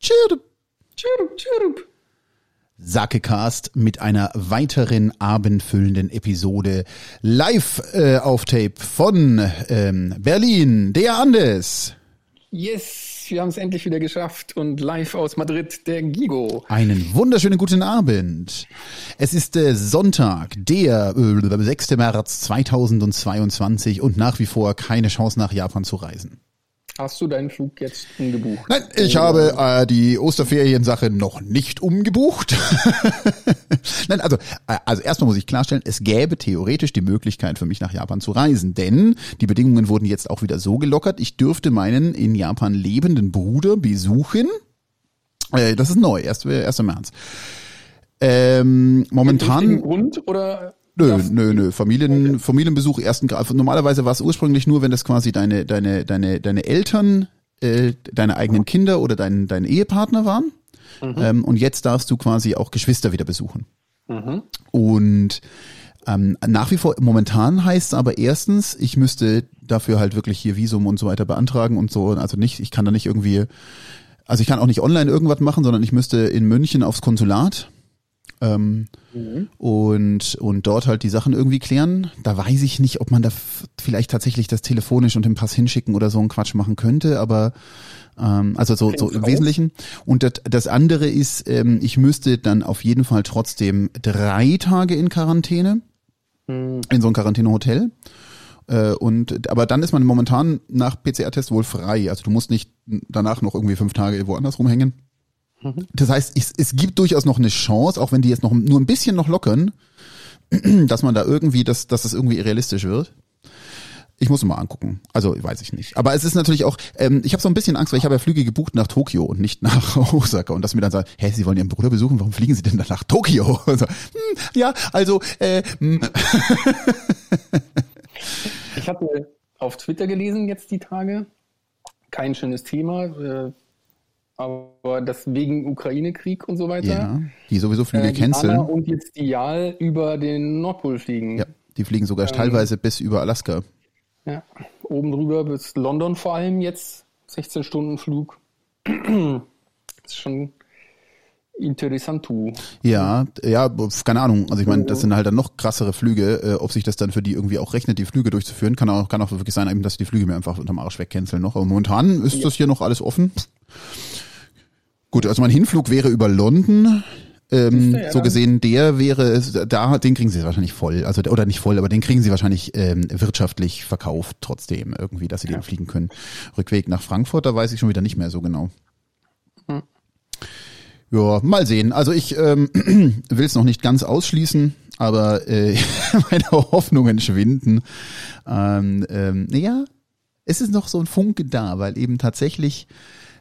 Chirp. Chirp, chirp. Sakecast mit einer weiteren abendfüllenden Episode live äh, auf Tape von ähm, Berlin, der Andes. Yes, wir haben es endlich wieder geschafft und live aus Madrid, der Gigo. Einen wunderschönen guten Abend. Es ist äh, Sonntag, der äh, 6. März 2022 und nach wie vor keine Chance nach Japan zu reisen. Hast du deinen Flug jetzt umgebucht? Nein, ich habe äh, die Osterferiensache noch nicht umgebucht. Nein, also, äh, also erstmal muss ich klarstellen, es gäbe theoretisch die Möglichkeit für mich nach Japan zu reisen, denn die Bedingungen wurden jetzt auch wieder so gelockert, ich dürfte meinen in Japan lebenden Bruder besuchen. Äh, das ist neu, 1. 1. März. Ähm, momentan. Grund oder Nö, nö, nö. Familien, okay. Familienbesuch ersten Grad. Also normalerweise war es ursprünglich nur, wenn das quasi deine, deine, deine, deine Eltern, äh, deine eigenen Kinder oder dein, dein Ehepartner waren. Mhm. Ähm, und jetzt darfst du quasi auch Geschwister wieder besuchen. Mhm. Und ähm, nach wie vor, momentan heißt es aber erstens, ich müsste dafür halt wirklich hier Visum und so weiter beantragen und so. Also nicht, ich kann da nicht irgendwie, also ich kann auch nicht online irgendwas machen, sondern ich müsste in München aufs Konsulat ähm, mhm. und, und dort halt die Sachen irgendwie klären. Da weiß ich nicht, ob man da vielleicht tatsächlich das telefonisch und den Pass hinschicken oder so einen Quatsch machen könnte, aber ähm, also so, so im Wesentlichen. Und das, das andere ist, ähm, ich müsste dann auf jeden Fall trotzdem drei Tage in Quarantäne, mhm. in so ein Quarantänehotel. Äh, und aber dann ist man momentan nach PCR-Test wohl frei. Also du musst nicht danach noch irgendwie fünf Tage woanders rumhängen. Mhm. Das heißt, es, es gibt durchaus noch eine Chance, auch wenn die jetzt noch nur ein bisschen noch lockern, dass man da irgendwie, dass, dass das irgendwie realistisch wird. Ich muss mal angucken. Also weiß ich nicht. Aber es ist natürlich auch, ähm, ich habe so ein bisschen Angst, weil ich habe ja Flüge gebucht nach Tokio und nicht nach Osaka. Und dass mir dann sagen, hä, Sie wollen Ihren Bruder besuchen, warum fliegen Sie denn dann nach Tokio? So, hm, ja, also äh, hm. Ich hatte auf Twitter gelesen jetzt die Tage. Kein schönes Thema. Aber das wegen Ukraine-Krieg und so weiter. Ja, die sowieso Flüge äh, canceln. Und jetzt die Dial über den Nordpol fliegen. Ja, die fliegen sogar ähm, teilweise bis über Alaska. Ja, oben drüber bis London vor allem jetzt. 16 Stunden Flug. das ist schon interessant. Ja, ja, keine Ahnung. Also ich meine, das sind halt dann noch krassere Flüge. Äh, ob sich das dann für die irgendwie auch rechnet, die Flüge durchzuführen, kann auch, kann auch wirklich sein, dass die Flüge mir einfach unterm Arsch wegcanceln noch. Aber momentan ist ja. das hier noch alles offen. Gut, also mein Hinflug wäre über London. Ähm, ja, so gesehen, der wäre, da, den kriegen sie wahrscheinlich voll, also oder nicht voll, aber den kriegen sie wahrscheinlich ähm, wirtschaftlich verkauft trotzdem irgendwie, dass sie ja. den fliegen können. Rückweg nach Frankfurt, da weiß ich schon wieder nicht mehr so genau. Hm. Ja, mal sehen. Also ich ähm, will es noch nicht ganz ausschließen, aber äh, meine Hoffnungen schwinden. Ähm, ähm, ja, es ist noch so ein Funke da, weil eben tatsächlich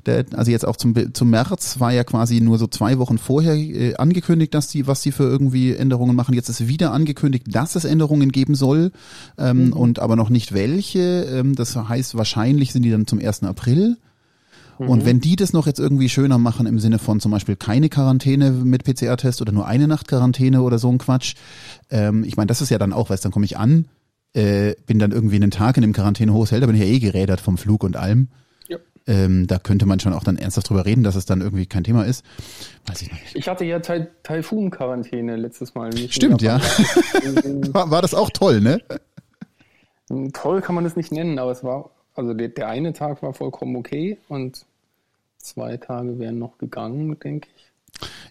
der, also jetzt auch zum, zum März war ja quasi nur so zwei Wochen vorher äh, angekündigt, dass die, was die für irgendwie Änderungen machen. Jetzt ist wieder angekündigt, dass es Änderungen geben soll, ähm, mhm. und aber noch nicht welche. Ähm, das heißt, wahrscheinlich sind die dann zum 1. April. Und mhm. wenn die das noch jetzt irgendwie schöner machen im Sinne von zum Beispiel keine Quarantäne mit PCR-Test oder nur eine Nacht Quarantäne oder so ein Quatsch, ähm, ich meine, das ist ja dann auch, weißt dann komme ich an, äh, bin dann irgendwie einen Tag in dem Quarantänehotel, da bin ich ja eh gerädert vom Flug und allem. Ähm, da könnte man schon auch dann ernsthaft drüber reden, dass es dann irgendwie kein Thema ist. Weiß ich nicht. Ich hatte ja Taifun-Quarantäne letztes Mal. Stimmt, ja. war, war das auch toll, ne? Toll kann man es nicht nennen, aber es war, also der, der eine Tag war vollkommen okay und zwei Tage wären noch gegangen, denke ich.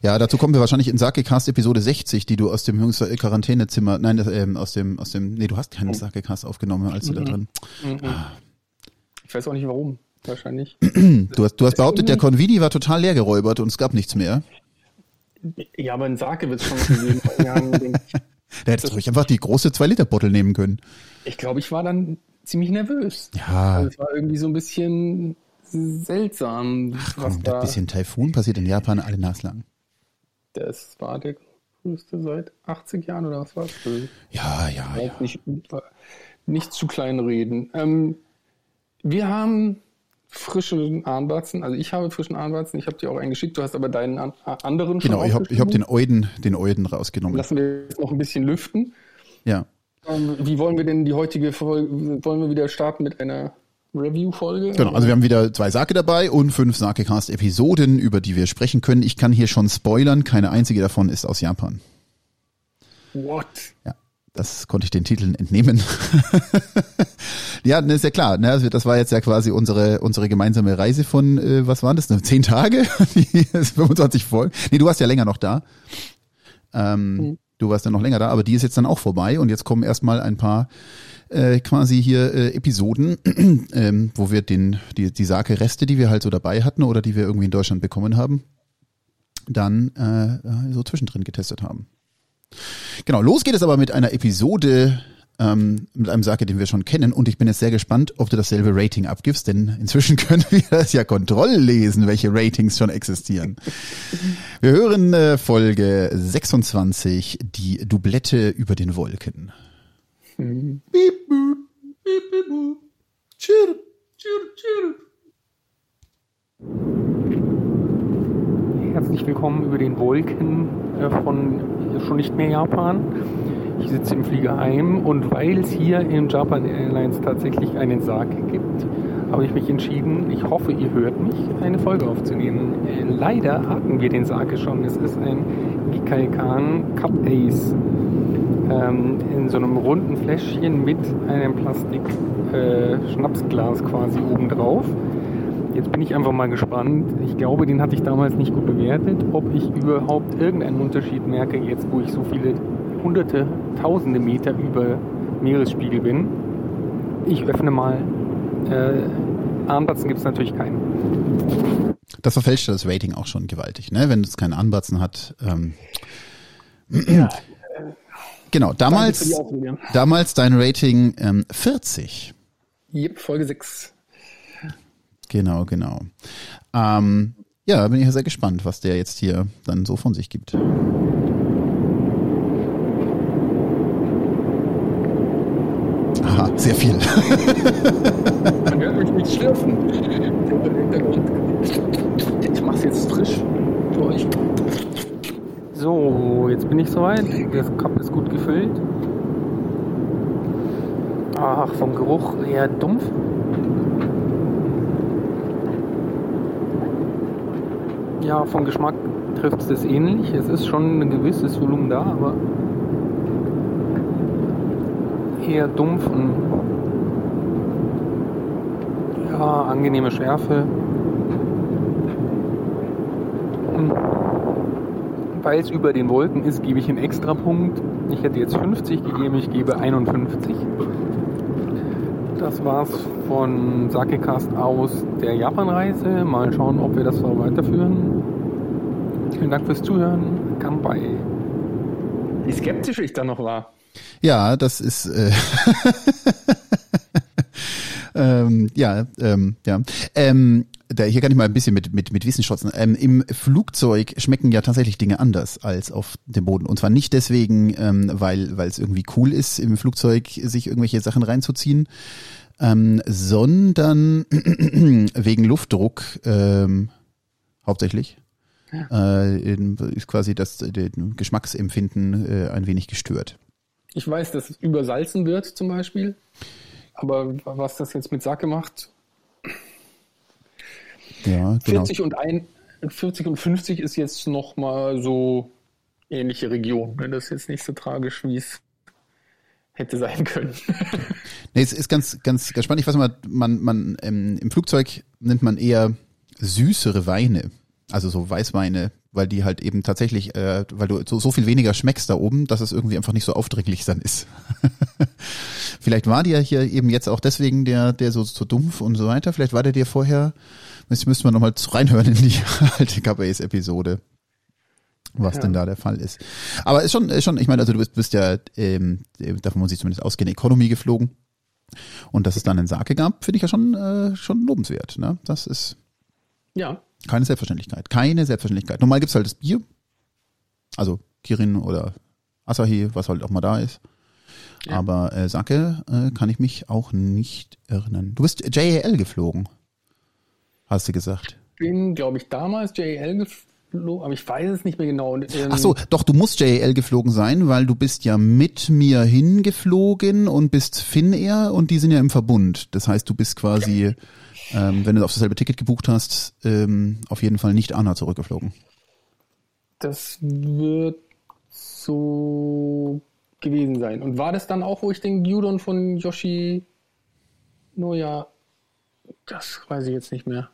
Ja, dazu kommen wir wahrscheinlich in Sakecast Episode 60, die du aus dem Jüngster Quarantänezimmer, nein, ähm, aus dem, aus dem, nee, du hast keinen oh. Sakecast aufgenommen, als du da mhm. drin. Mhm. Ah. Ich weiß auch nicht warum wahrscheinlich. Du hast, du hast behauptet, der Convini war total leer geräubert und es gab nichts mehr. Ja, aber in Sake wird es schon gesehen. da hättest du ruhig einfach die große 2-Liter-Bottle nehmen können. Ich glaube, ich war dann ziemlich nervös. Ja. Also es war irgendwie so ein bisschen seltsam. Ach komm, da ein bisschen Taifun passiert in Japan alle naslang. Das war der größte seit 80 Jahren oder was war es? Ja, ja, ja. Nicht, nicht zu klein reden. Ähm, wir haben frischen Armbatzen. Also ich habe frischen Armbatzen, ich habe dir auch einen geschickt, du hast aber deinen an, anderen Genau, ich habe hab den Euden, den Euden rausgenommen. Lassen wir jetzt noch ein bisschen lüften. Ja. Ähm, wie wollen wir denn die heutige Folge, wollen wir wieder starten mit einer Review-Folge. Genau, also wir haben wieder zwei Sake dabei und fünf Sakecast-Episoden, über die wir sprechen können. Ich kann hier schon spoilern, keine einzige davon ist aus Japan. What? Ja, das konnte ich den Titeln entnehmen. ja, ne, ist ja klar. Ne, also das war jetzt ja quasi unsere unsere gemeinsame Reise von, äh, was waren das, zehn Tage? 25 Folgen. Nee, du warst ja länger noch da. Ähm, mhm. Du warst ja noch länger da, aber die ist jetzt dann auch vorbei und jetzt kommen erstmal ein paar äh, quasi hier äh, Episoden, ähm, wo wir den die die Sake-Reste, die wir halt so dabei hatten oder die wir irgendwie in Deutschland bekommen haben, dann äh, so zwischendrin getestet haben. Genau, los geht es aber mit einer Episode ähm, mit einem Sake, den wir schon kennen. Und ich bin jetzt sehr gespannt, ob du dasselbe Rating abgibst, denn inzwischen können wir das ja kontrolllesen, welche Ratings schon existieren. Wir hören äh, Folge 26, die Doublette über den Wolken. Beep, boop, beep, beep, boop. Chirp, chirp, chirp. Herzlich willkommen über den Wolken äh, von schon nicht mehr Japan. Ich sitze im Fliegerheim und weil es hier im Japan Airlines tatsächlich einen Sarg gibt, habe ich mich entschieden, ich hoffe, ihr hört mich, eine Folge aufzunehmen. Leider hatten wir den Sarg schon. Es ist ein Gikaikan Cup Ace ähm, in so einem runden Fläschchen mit einem Plastik-Schnapsglas äh, quasi obendrauf. Jetzt bin ich einfach mal gespannt. Ich glaube, den hatte ich damals nicht gut bewertet, ob ich überhaupt irgendeinen Unterschied merke, jetzt wo ich so viele hunderte, tausende Meter über Meeresspiegel bin. Ich öffne mal. Äh, Armbatzen gibt es natürlich keinen. Das verfälscht das Rating auch schon gewaltig, ne? Wenn es keinen Anbatzen hat. Ähm, ja. Genau, damals, damals dein Rating ähm, 40. Yep, Folge 6. Genau, genau. Ähm, ja, bin ich ja sehr gespannt, was der jetzt hier dann so von sich gibt. Aha, sehr viel. Man hört mich nicht schlürfen. Ich mach's jetzt frisch für euch. So, jetzt bin ich soweit. Das Cup ist gut gefüllt. Ach, vom Geruch eher dumpf. Ja, vom Geschmack trifft es das ähnlich. Es ist schon ein gewisses Volumen da, aber eher dumpf und ja, angenehme Schärfe. Weil es über den Wolken ist, gebe ich einen extra Punkt. Ich hätte jetzt 50 gegeben, ich gebe 51. Das war's von Sakecast aus der Japanreise. Mal schauen, ob wir das so weiterführen. Vielen Dank fürs Zuhören. Kampai. Wie skeptisch ich da noch war. Ja, das ist äh ähm, ja, ähm, ja. Ähm, da, hier kann ich mal ein bisschen mit, mit, mit Wissen schotzen. Ähm, Im Flugzeug schmecken ja tatsächlich Dinge anders als auf dem Boden. Und zwar nicht deswegen, ähm, weil weil es irgendwie cool ist, im Flugzeug sich irgendwelche Sachen reinzuziehen, ähm, sondern wegen Luftdruck ähm, hauptsächlich. Ja. Äh, ist quasi das den Geschmacksempfinden äh, ein wenig gestört. Ich weiß, dass es übersalzen wird zum Beispiel. Aber was das jetzt mit Sake macht, ja, genau. 40 und ein, 40 und 50 ist jetzt noch mal so ähnliche Region. Ne? Das ist jetzt nicht so tragisch, wie es hätte sein können. nee, es ist ganz, ganz, ganz spannend. Ich weiß mal, man, man ähm, im Flugzeug nimmt man eher süßere Weine, also so Weißweine, weil die halt eben tatsächlich, äh, weil du so, so viel weniger schmeckst da oben, dass es irgendwie einfach nicht so aufdringlich dann ist. Vielleicht war dir hier eben jetzt auch deswegen der, der so, so dumpf und so weiter. Vielleicht war der dir vorher Jetzt müsste man nochmal reinhören in die alte KBS-Episode, was ja. denn da der Fall ist. Aber ist schon, ist schon, ich meine, also du bist, bist ja, ähm, davon muss ich zumindest ausgehen, Economy geflogen. Und dass es dann einen Sake gab, finde ich ja schon, äh, schon lobenswert. Ne? Das ist ja. keine Selbstverständlichkeit. Keine Selbstverständlichkeit. Normal gibt's halt das Bier. Also Kirin oder Asahi, was halt auch mal da ist. Ja. Aber äh, Sake äh, kann ich mich auch nicht erinnern. Du bist JAL geflogen hast du gesagt. Ich bin, glaube ich, damals JL geflogen, aber ich weiß es nicht mehr genau. Ähm, Ach so, doch, du musst JAL geflogen sein, weil du bist ja mit mir hingeflogen und bist Finnair und die sind ja im Verbund. Das heißt, du bist quasi, ähm, wenn du auf dasselbe Ticket gebucht hast, ähm, auf jeden Fall nicht Anna zurückgeflogen. Das wird so gewesen sein. Und war das dann auch, wo ich den Gyudon von Yoshi Noya, das weiß ich jetzt nicht mehr.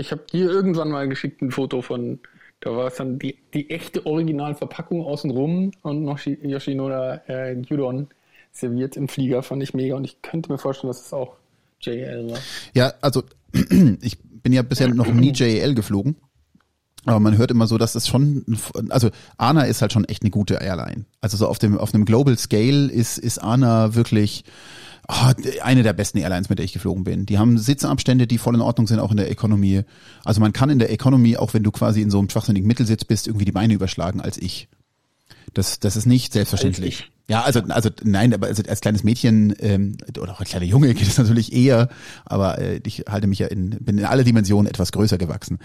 Ich habe dir irgendwann mal geschickt ein Foto von, da war es dann die, die echte Originalverpackung außenrum und noch Yoshinoda äh, Gyudon serviert im Flieger, fand ich mega und ich könnte mir vorstellen, dass es auch JL war. Ja, also ich bin ja bisher noch nie JL geflogen. Aber man hört immer so, dass das schon, also ANA ist halt schon echt eine gute Airline. Also so auf dem auf einem Global Scale ist ist ANA wirklich oh, eine der besten Airlines, mit der ich geflogen bin. Die haben Sitzabstände, die voll in Ordnung sind, auch in der Economy. Also man kann in der Economy, auch wenn du quasi in so einem schwachsinnigen Mittelsitz bist, irgendwie die Beine überschlagen als ich. Das, das ist nicht selbstverständlich. Ja, also, also nein, aber also als kleines Mädchen ähm, oder auch als kleiner Junge geht es natürlich eher, aber äh, ich halte mich ja in, bin in alle Dimensionen etwas größer gewachsen.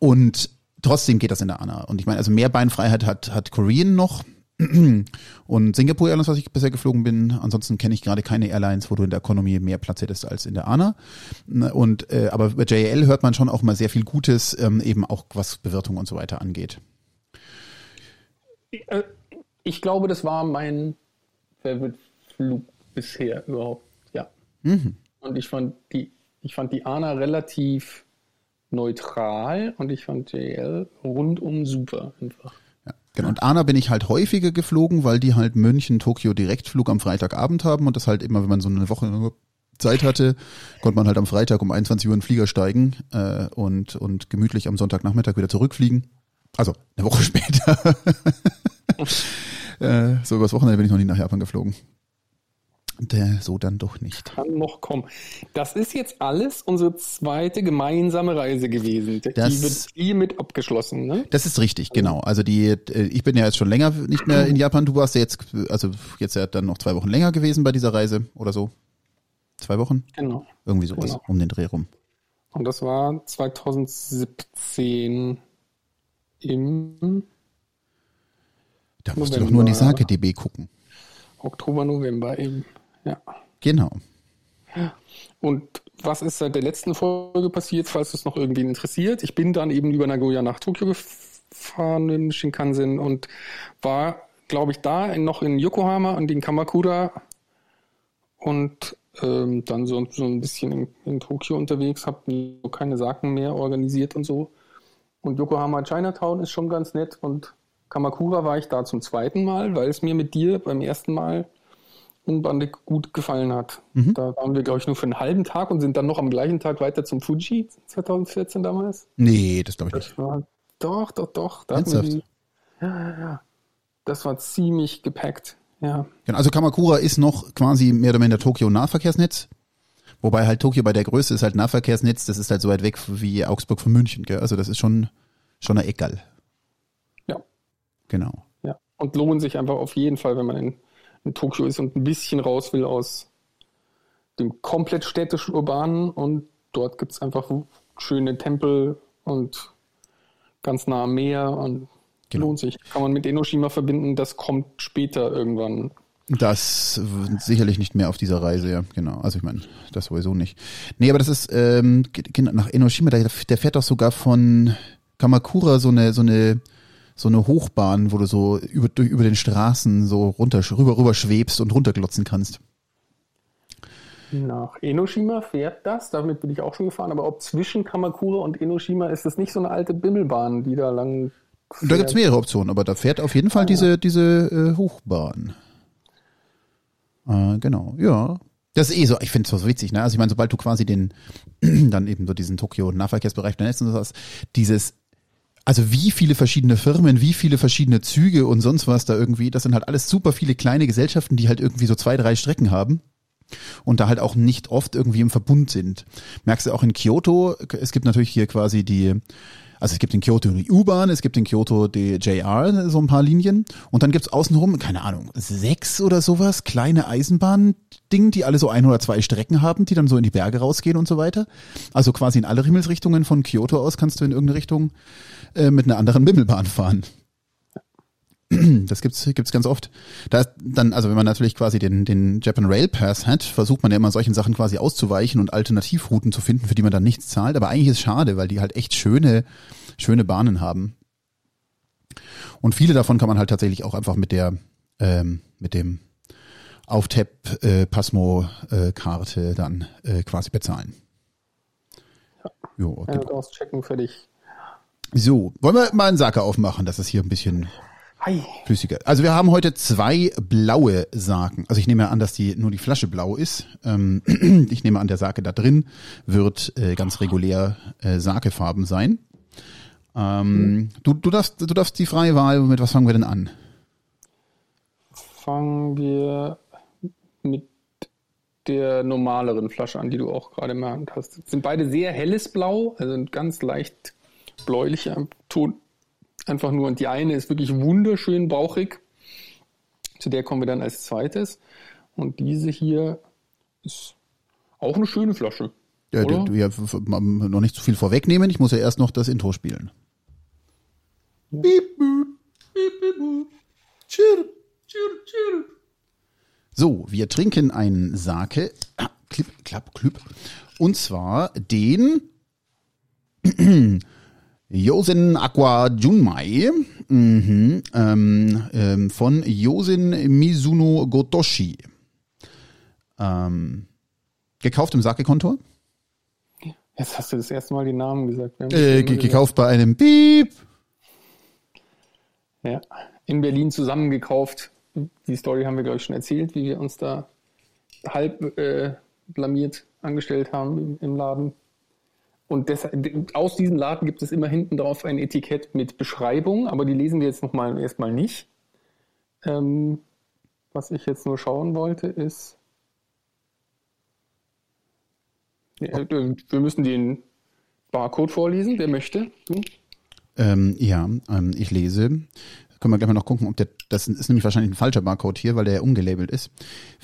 Und trotzdem geht das in der ANA. Und ich meine, also mehr Beinfreiheit hat, hat Korean noch. Und Singapore Airlines, was ich bisher geflogen bin. Ansonsten kenne ich gerade keine Airlines, wo du in der Economy mehr Platz hättest als in der ANA. Und äh, aber bei JL hört man schon auch mal sehr viel Gutes, ähm, eben auch was Bewirtung und so weiter angeht. Äh, ich glaube, das war mein Favorite-Flug bisher überhaupt. Ja. Mhm. Und ich fand die, ich fand die ANA relativ neutral und ich fand JL rundum super einfach. Genau. Und ANA bin ich halt häufiger geflogen, weil die halt München, Tokio Direktflug am Freitagabend haben und das halt immer, wenn man so eine Woche Zeit hatte, konnte man halt am Freitag um 21 Uhr in den Flieger steigen äh, und, und gemütlich am Sonntagnachmittag wieder zurückfliegen. Also eine Woche später. äh, so übers Wochenende bin ich noch nie nach Japan geflogen. Der, so dann doch nicht. Kann noch kommen. Das ist jetzt alles unsere zweite gemeinsame Reise gewesen. Das, die wird hier mit abgeschlossen, ne? Das ist richtig, genau. Also die, äh, ich bin ja jetzt schon länger nicht mehr in Japan. Du warst ja jetzt, also jetzt ja dann noch zwei Wochen länger gewesen bei dieser Reise oder so. Zwei Wochen? Genau. Irgendwie sowas genau. um den Dreh rum. Und das war 2017 im Da musst November. du doch nur in die Sake-DB gucken. Oktober, November eben. Ja. Genau. Und was ist seit der letzten Folge passiert, falls es noch irgendwie interessiert? Ich bin dann eben über Nagoya nach Tokio gefahren in Shinkansen und war, glaube ich, da noch in Yokohama und in Kamakura und ähm, dann so, so ein bisschen in, in Tokio unterwegs, habe keine Sachen mehr organisiert und so. Und Yokohama Chinatown ist schon ganz nett und Kamakura war ich da zum zweiten Mal, weil es mir mit dir beim ersten Mal unbandig gut gefallen hat. Mhm. Da waren wir, glaube ich, nur für einen halben Tag und sind dann noch am gleichen Tag weiter zum Fuji 2014 damals. Nee, das glaube ich nicht. War, doch, doch, doch. Da die, ja, ja, ja. Das war ziemlich gepackt. Ja. Genau, also Kamakura ist noch quasi mehr oder weniger Tokio Nahverkehrsnetz. Wobei halt Tokio bei der Größe ist halt Nahverkehrsnetz, das ist halt so weit weg wie Augsburg von München, gell? Also das ist schon, schon ein Eckerl. Ja. Genau. Ja. Und lohnt sich einfach auf jeden Fall, wenn man in in Tokio ist und ein bisschen raus will aus dem komplett städtischen Urbanen und dort gibt es einfach schöne Tempel und ganz nah am Meer und genau. lohnt sich. Kann man mit Enoshima verbinden, das kommt später irgendwann. Das sicherlich nicht mehr auf dieser Reise, ja, genau. Also ich meine, das sowieso nicht. Nee, aber das ist ähm, nach Enoshima, der, der fährt doch sogar von Kamakura so eine, so eine so eine Hochbahn, wo du so über, über den Straßen so runter, rüber, rüber schwebst und runterglotzen kannst. Nach Enoshima fährt das, damit bin ich auch schon gefahren, aber ob zwischen Kamakura und Enoshima ist das nicht so eine alte Bimmelbahn, die da lang. Fährt. Da gibt's mehrere Optionen, aber da fährt auf jeden Fall ah, diese, diese äh, Hochbahn. Äh, genau, ja. Das ist eh so, ich finde es so witzig, ne? Also ich meine, sobald du quasi den, dann eben so diesen Tokio-Nahverkehrsbereich benutzt und sowas, dieses also wie viele verschiedene Firmen, wie viele verschiedene Züge und sonst was da irgendwie, das sind halt alles super viele kleine Gesellschaften, die halt irgendwie so zwei, drei Strecken haben und da halt auch nicht oft irgendwie im Verbund sind. Merkst du auch in Kyoto, es gibt natürlich hier quasi die Also es gibt in Kyoto die U-Bahn, es gibt in Kyoto die JR, so ein paar Linien. Und dann gibt's außenrum, keine Ahnung, sechs oder sowas, kleine Eisenbahn-Ding, die alle so ein oder zwei Strecken haben, die dann so in die Berge rausgehen und so weiter. Also quasi in alle Himmelsrichtungen von Kyoto aus kannst du in irgendeine Richtung äh, mit einer anderen Bimmelbahn fahren. Das gibt's gibt's ganz oft. Da dann also wenn man natürlich quasi den den Japan Rail Pass hat, versucht man ja immer solchen Sachen quasi auszuweichen und Alternativrouten zu finden, für die man dann nichts zahlt, aber eigentlich ist es schade, weil die halt echt schöne schöne Bahnen haben. Und viele davon kann man halt tatsächlich auch einfach mit der ähm, mit dem Auftap äh, Pasmo äh, Karte dann äh, quasi bezahlen. Ja. Jo, okay. Ja, auschecken für dich. So, wollen wir mal einen Sacker aufmachen, dass es hier ein bisschen Hi. Flüssiger. Also wir haben heute zwei blaue Saken. Also ich nehme an, dass die nur die Flasche blau ist. Ähm, ich nehme an, der Sake da drin wird äh, ganz regulär äh, Sakefarben sein. Ähm, du, du, darfst, du darfst die freie Wahl. Mit was fangen wir denn an? Fangen wir mit der normaleren Flasche an, die du auch gerade in der Hand hast. Sind beide sehr helles Blau, also ein ganz leicht bläulicher Ton Einfach nur. Und die eine ist wirklich wunderschön bauchig. Zu der kommen wir dann als zweites. Und diese hier ist auch eine schöne Flasche. Ja, du ja noch nicht zu viel vorwegnehmen. Ich muss ja erst noch das Intro spielen. Beep, beep, beep. Chirp, chirp, chirp. So, wir trinken einen Sake. Ah, klipp, klapp, klipp. Und zwar den Yosin Aqua Junmai mhm, ähm, ähm, von Yosin Mizuno Gotoshi. Ähm, gekauft im Sake-Kontor. Jetzt hast du das erste Mal die Namen gesagt. Äh, gekauft bei einem Piep. Ja, in Berlin zusammengekauft. Die Story haben wir, glaube ich, schon erzählt, wie wir uns da halb äh, blamiert angestellt haben im, im Laden. Und das, aus diesem Laden gibt es immer hinten drauf ein Etikett mit Beschreibung, aber die lesen wir jetzt noch mal erstmal nicht. Ähm, was ich jetzt nur schauen wollte, ist. Äh, wir müssen den Barcode vorlesen, wer möchte. Du? Ähm, ja, ähm, ich lese. Können wir gleich mal noch gucken, ob der, das ist nämlich wahrscheinlich ein falscher Barcode hier, weil der ja umgelabelt ist.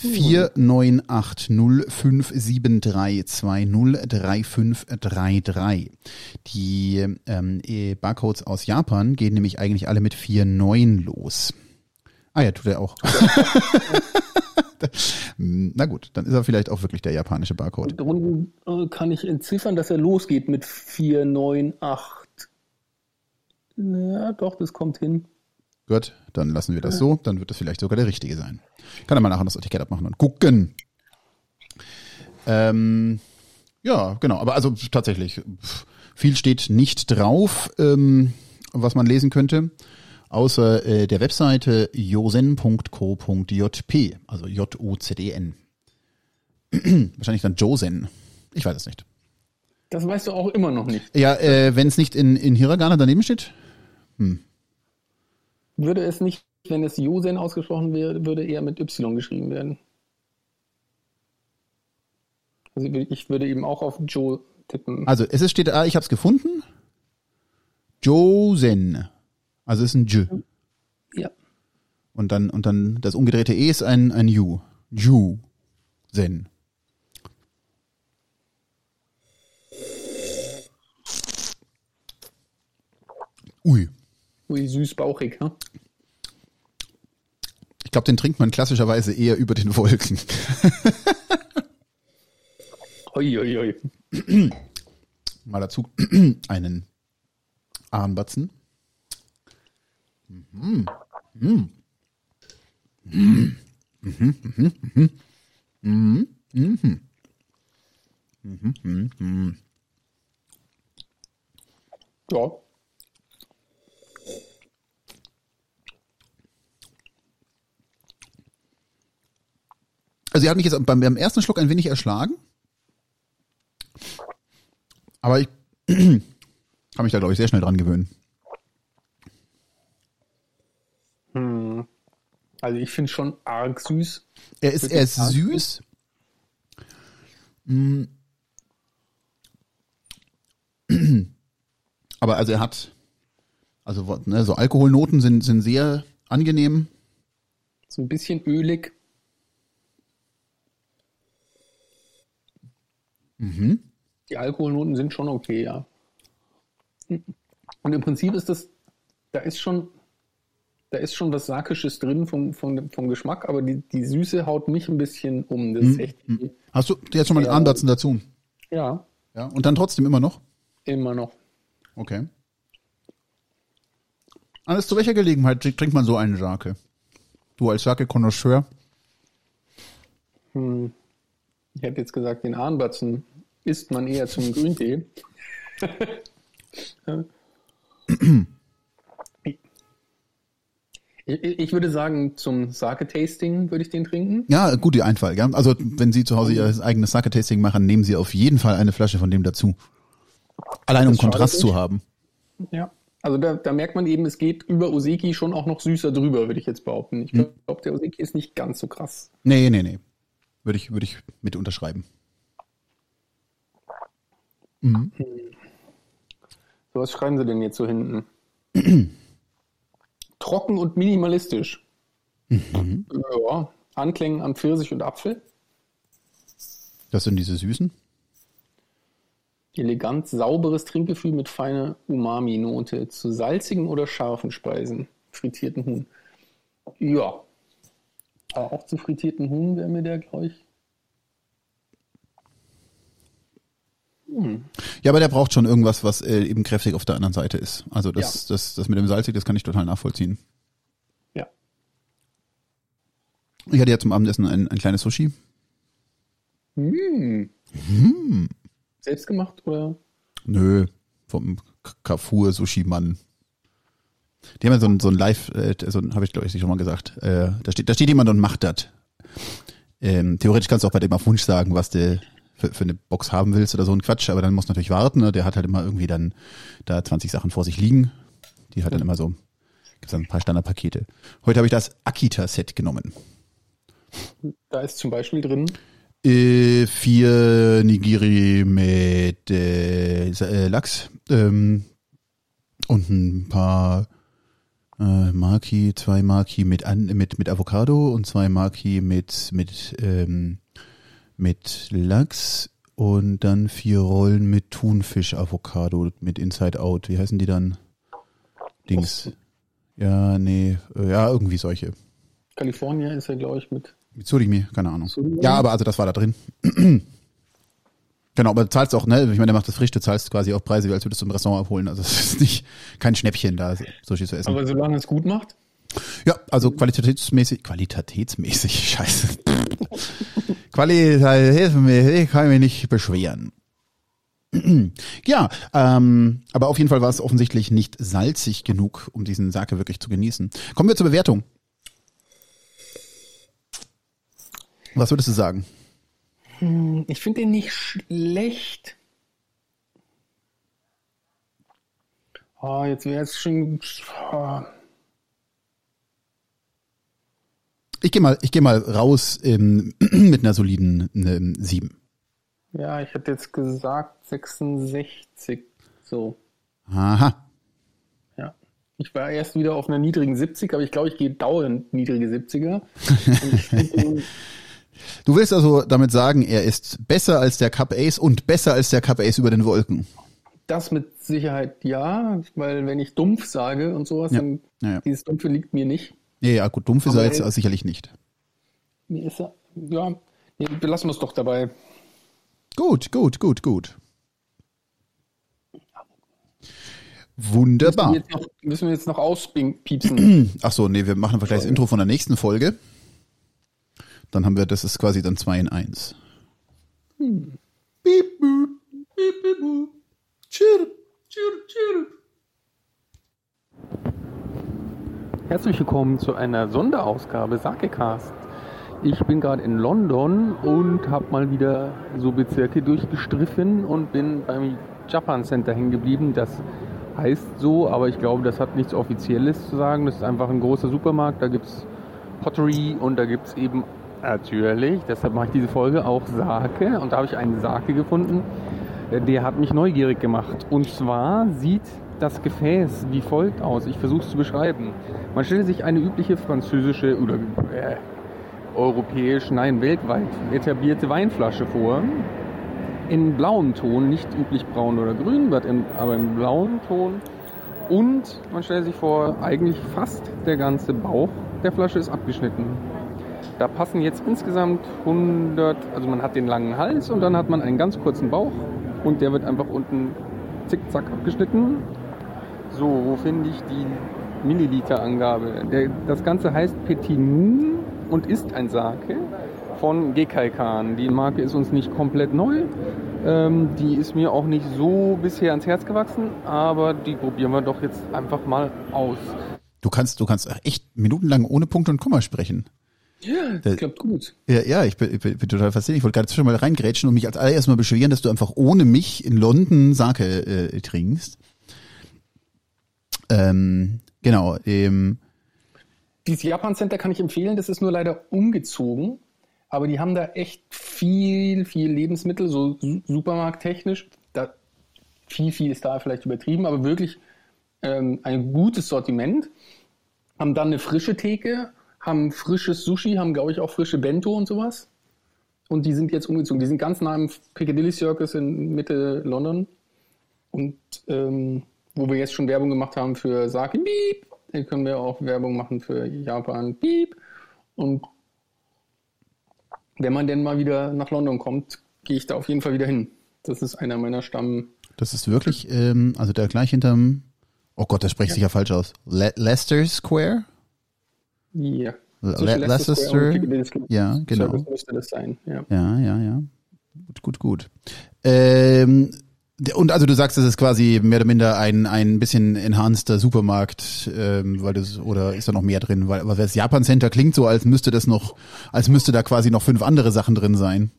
Mhm. 4980573203533. Die ähm, e, Barcodes aus Japan gehen nämlich eigentlich alle mit 49 los. Ah ja, tut er auch. Na gut, dann ist er vielleicht auch wirklich der japanische Barcode. Unten äh, kann ich entziffern, dass er losgeht mit 498. Ja, doch, das kommt hin. Gut, dann lassen wir das so. Dann wird das vielleicht sogar der richtige sein. Kann er mal nachher das Etikett abmachen und gucken. Ähm, ja, genau. Aber also tatsächlich, viel steht nicht drauf, ähm, was man lesen könnte, außer äh, der Webseite josen.co.jp, also J-O-Z-E-N. Wahrscheinlich dann Josen. Ich weiß es nicht. Das weißt du auch immer noch nicht. Ja, äh, wenn es nicht in, in Hiragana daneben steht. Hm würde es nicht, wenn es Josen ausgesprochen wäre, würde eher mit Y geschrieben werden. Also ich würde eben auch auf Joe tippen. Also es steht, ah, ich habe es gefunden. Josen. Also es ist ein J. Ja. Und dann, und dann das umgedrehte E ist ein, ein U. Ju. Zen. Ui. Ui, süß bauchig, ne? Ich glaube, den trinkt man klassischerweise eher über den Wolken. oi, oi, oi. Mal dazu einen Armbatzen. Mhm. Mhm. Mhm. Mhm. Mhm. Mhm. Mhm. Mhm. Mhm. Ja. Also sie hat mich jetzt beim, beim ersten Schluck ein wenig erschlagen. Aber ich kann mich da, glaube ich, sehr schnell dran gewöhnen. Hm. Also ich finde schon arg süß. Er ist, er ist süß. Hm. Aber also er hat, also ne, so Alkoholnoten sind, sind sehr angenehm. So ein bisschen ölig. Mhm. Die Alkoholnoten sind schon okay, ja. Und im Prinzip ist das, da ist schon, da ist schon was Sakisches drin vom, vom, vom Geschmack, aber die, die Süße haut mich ein bisschen um. Das ist echt, Hast du jetzt schon mal den Ja. Andatzen dazu? ja, Ja. Und dann trotzdem immer noch? immer noch. Okay. Alles zu welcher Gelegenheit trinkt man so einen Sake? Du als Sake-Konnoisseur? Hm. Ich hätte jetzt gesagt, den Ahnbatzen isst man eher zum Grüntee. ich, ich würde sagen, zum Sake-Tasting würde ich den trinken. Ja, gute Einfall, ja. Also wenn Sie zu Hause Ihr eigenes Sake-Tasting machen, nehmen Sie auf jeden Fall eine Flasche von dem dazu. Allein um Das schadet Kontrast zu haben. Ja. Also da, da merkt man eben, es geht über Oseki schon auch noch süßer drüber, würde ich jetzt behaupten. Ich glaube, der Oseki ist nicht ganz so krass. Nee, nee, nee. Würde ich, würde ich mit unterschreiben. So, was schreiben sie denn jetzt so hinten? Trocken und minimalistisch. Ja, Anklängen an Pfirsich und Apfel. Das sind diese Süßen. Elegant sauberes Trinkgefühl mit feiner Umami-Note zu salzigen oder scharfen Speisen. Frittierten Huhn. Ja. Aber auch zu frittierten Huhn wäre mir der, glaube ich. Ja, aber der braucht schon irgendwas, was äh, eben kräftig auf der anderen Seite ist. Also das, das, das mit dem Salzig, das kann ich total nachvollziehen. Ja. Ich hatte ja zum Abendessen ein, ein kleines Sushi. Hm. Selbst gemacht oder? Nö, vom Carrefour Sushi Mann. Die haben ja so ein, so ein Live, äh, so habe ich glaube ich schon mal gesagt. Äh, da steht, da steht jemand und macht das. Ähm, theoretisch kannst du auch bei dem auf Wunsch sagen, was du für, für eine Box haben willst oder so ein Quatsch, aber dann musst du natürlich warten. Ne? Der hat halt immer irgendwie dann da 20 Sachen vor sich liegen. Die hat dann immer so, gibt's dann ein paar Standardpakete. Heute habe ich das Akita-Set genommen. Da ist zum Beispiel drin. Äh, vier Nigiri mit äh, äh, Lachs ähm, und ein paar äh, Maki, zwei Maki mit an, mit mit Avocado und zwei Maki mit mit ähm, mit Lachs und dann vier Rollen mit Thunfisch Avocado mit Inside Out. Wie heißen die dann? Dings. Ja, nee, äh, ja, irgendwie solche. California ist ja, glaube ich, mit. Surimi, keine Ahnung. Surimi? Ja, aber also das war da drin. genau, aber du zahlst auch, ne, ich meine, der macht das frisch, du zahlst quasi auch Preise, wie als würdest du im Restaurant abholen. Also es ist nicht kein Schnäppchen da, Sushi zu essen. Aber solange es gut macht. ja, also qualitätsmäßig, qualitätsmäßig, scheiße. Qualitätsmäßig kann ich mich nicht beschweren. Ja, ähm, aber auf jeden Fall war es offensichtlich nicht salzig genug, um diesen Sake wirklich zu genießen. Kommen wir zur Bewertung. Was würdest du sagen? Ich finde den nicht schlecht. Ah, jetzt wäre es schon. ah. Ich gehe mal, ich gehe mal raus ähm, mit einer soliden ähm, 7. Ja, ich hätte jetzt gesagt 66. So, Aha. ja. Ich war erst wieder auf einer niedrigen 70, aber ich glaube, ich gehe dauernd niedrige 70er. Und ich Du willst also damit sagen, er ist besser als der Cup Ace und besser als der Cup Ace über den Wolken. das mit Sicherheit ja, weil wenn ich dumpf sage und sowas, Ja. dann Ja, ja. dieses Dumpfe liegt mir nicht. Ja, ja, gut, dumpf ist er jetzt er- sicherlich nicht. Mir ist er, ja, nee, belassen wir es doch dabei. Gut, gut, gut, gut. Wunderbar. Jetzt noch, müssen wir jetzt noch auspiepsen. Ach so, nee, wir machen gleich das Intro von der nächsten Folge. Dann haben wir, das ist quasi dann 2 in 1. Piep, boop, piep, piep, boop. Chirp, chirp, chirp. Herzlich willkommen zu einer Sonderausgabe Sakecast. Ich bin gerade in London und habe mal wieder so Bezirke durchgestriffen und bin beim Japan Center hängen geblieben. Das heißt so, aber ich glaube, das hat nichts Offizielles zu sagen. Das ist einfach ein großer Supermarkt. Da gibt es Pottery und da gibt es eben natürlich, deshalb mache ich diese Folge, auch Sake. Und da habe ich einen Sake gefunden, Äh, Der hat mich neugierig gemacht. Und zwar sieht das Gefäß wie folgt aus. Ich versuche es zu beschreiben. Man stelle sich eine übliche französische oder äh, europäisch, nein, weltweit etablierte Weinflasche vor. In blauem Ton, nicht üblich braun oder grün, aber im blauen Ton. Und man stellt sich vor, eigentlich fast der ganze Bauch der Flasche ist abgeschnitten. Da passen jetzt insgesamt 100, also man hat den langen Hals und dann hat man einen ganz kurzen Bauch und der wird einfach unten zickzack abgeschnitten. So, wo finde ich die Milliliterangabe? Der, das Ganze heißt Petit Moon und ist ein Sake von Gekaikan. Die Marke ist uns nicht komplett neu. Ähm, die ist mir auch nicht so bisher ans Herz gewachsen, aber die probieren wir doch jetzt einfach mal aus. Du kannst, du kannst echt minutenlang ohne Punkt und Komma sprechen. Ja, das klappt gut. Ja, ja, ich bin, ich bin, bin total fasziniert. Ich wollte gerade schon mal reingrätschen und mich als allererstes mal beschweren, dass du einfach ohne mich in London Sake äh, trinkst. Ähm, genau. Ähm, Dieses Japan Center kann ich empfehlen, das ist nur leider umgezogen, aber die haben da echt viel, viel Lebensmittel, so su- supermarkttechnisch. Da, viel, viel ist da vielleicht übertrieben, aber wirklich ähm, ein gutes Sortiment. Haben dann eine frische Theke, haben frisches Sushi, haben, glaube ich, auch frische Bento und sowas. Und die sind jetzt umgezogen. Die sind ganz nah im Piccadilly Circus in Mitte London. Und ähm, wo wir jetzt schon Werbung gemacht haben für Sake, Beep, dann können wir auch Werbung machen für Japan, Beep. Und wenn man denn mal wieder nach London kommt, gehe ich da auf jeden Fall wieder hin. Das ist einer meiner Stamm. das ist wirklich, ähm, also da gleich hinterm, oh Gott, das spricht sich ja falsch aus. Le Leicester Square? Ja. Le Zwischen Leicester? Piccadilly Ja, genau. Circus müsste das sein. Ja. Ja, ja, ja. Gut, gut, gut. Ähm, und also du sagst, das ist quasi mehr oder minder ein ein bisschen enhanceder Supermarkt, ähm, weil das oder ist da noch mehr drin? Weil, weil das Japan Center klingt so, als müsste das noch, als müsste da quasi noch fünf andere Sachen drin sein.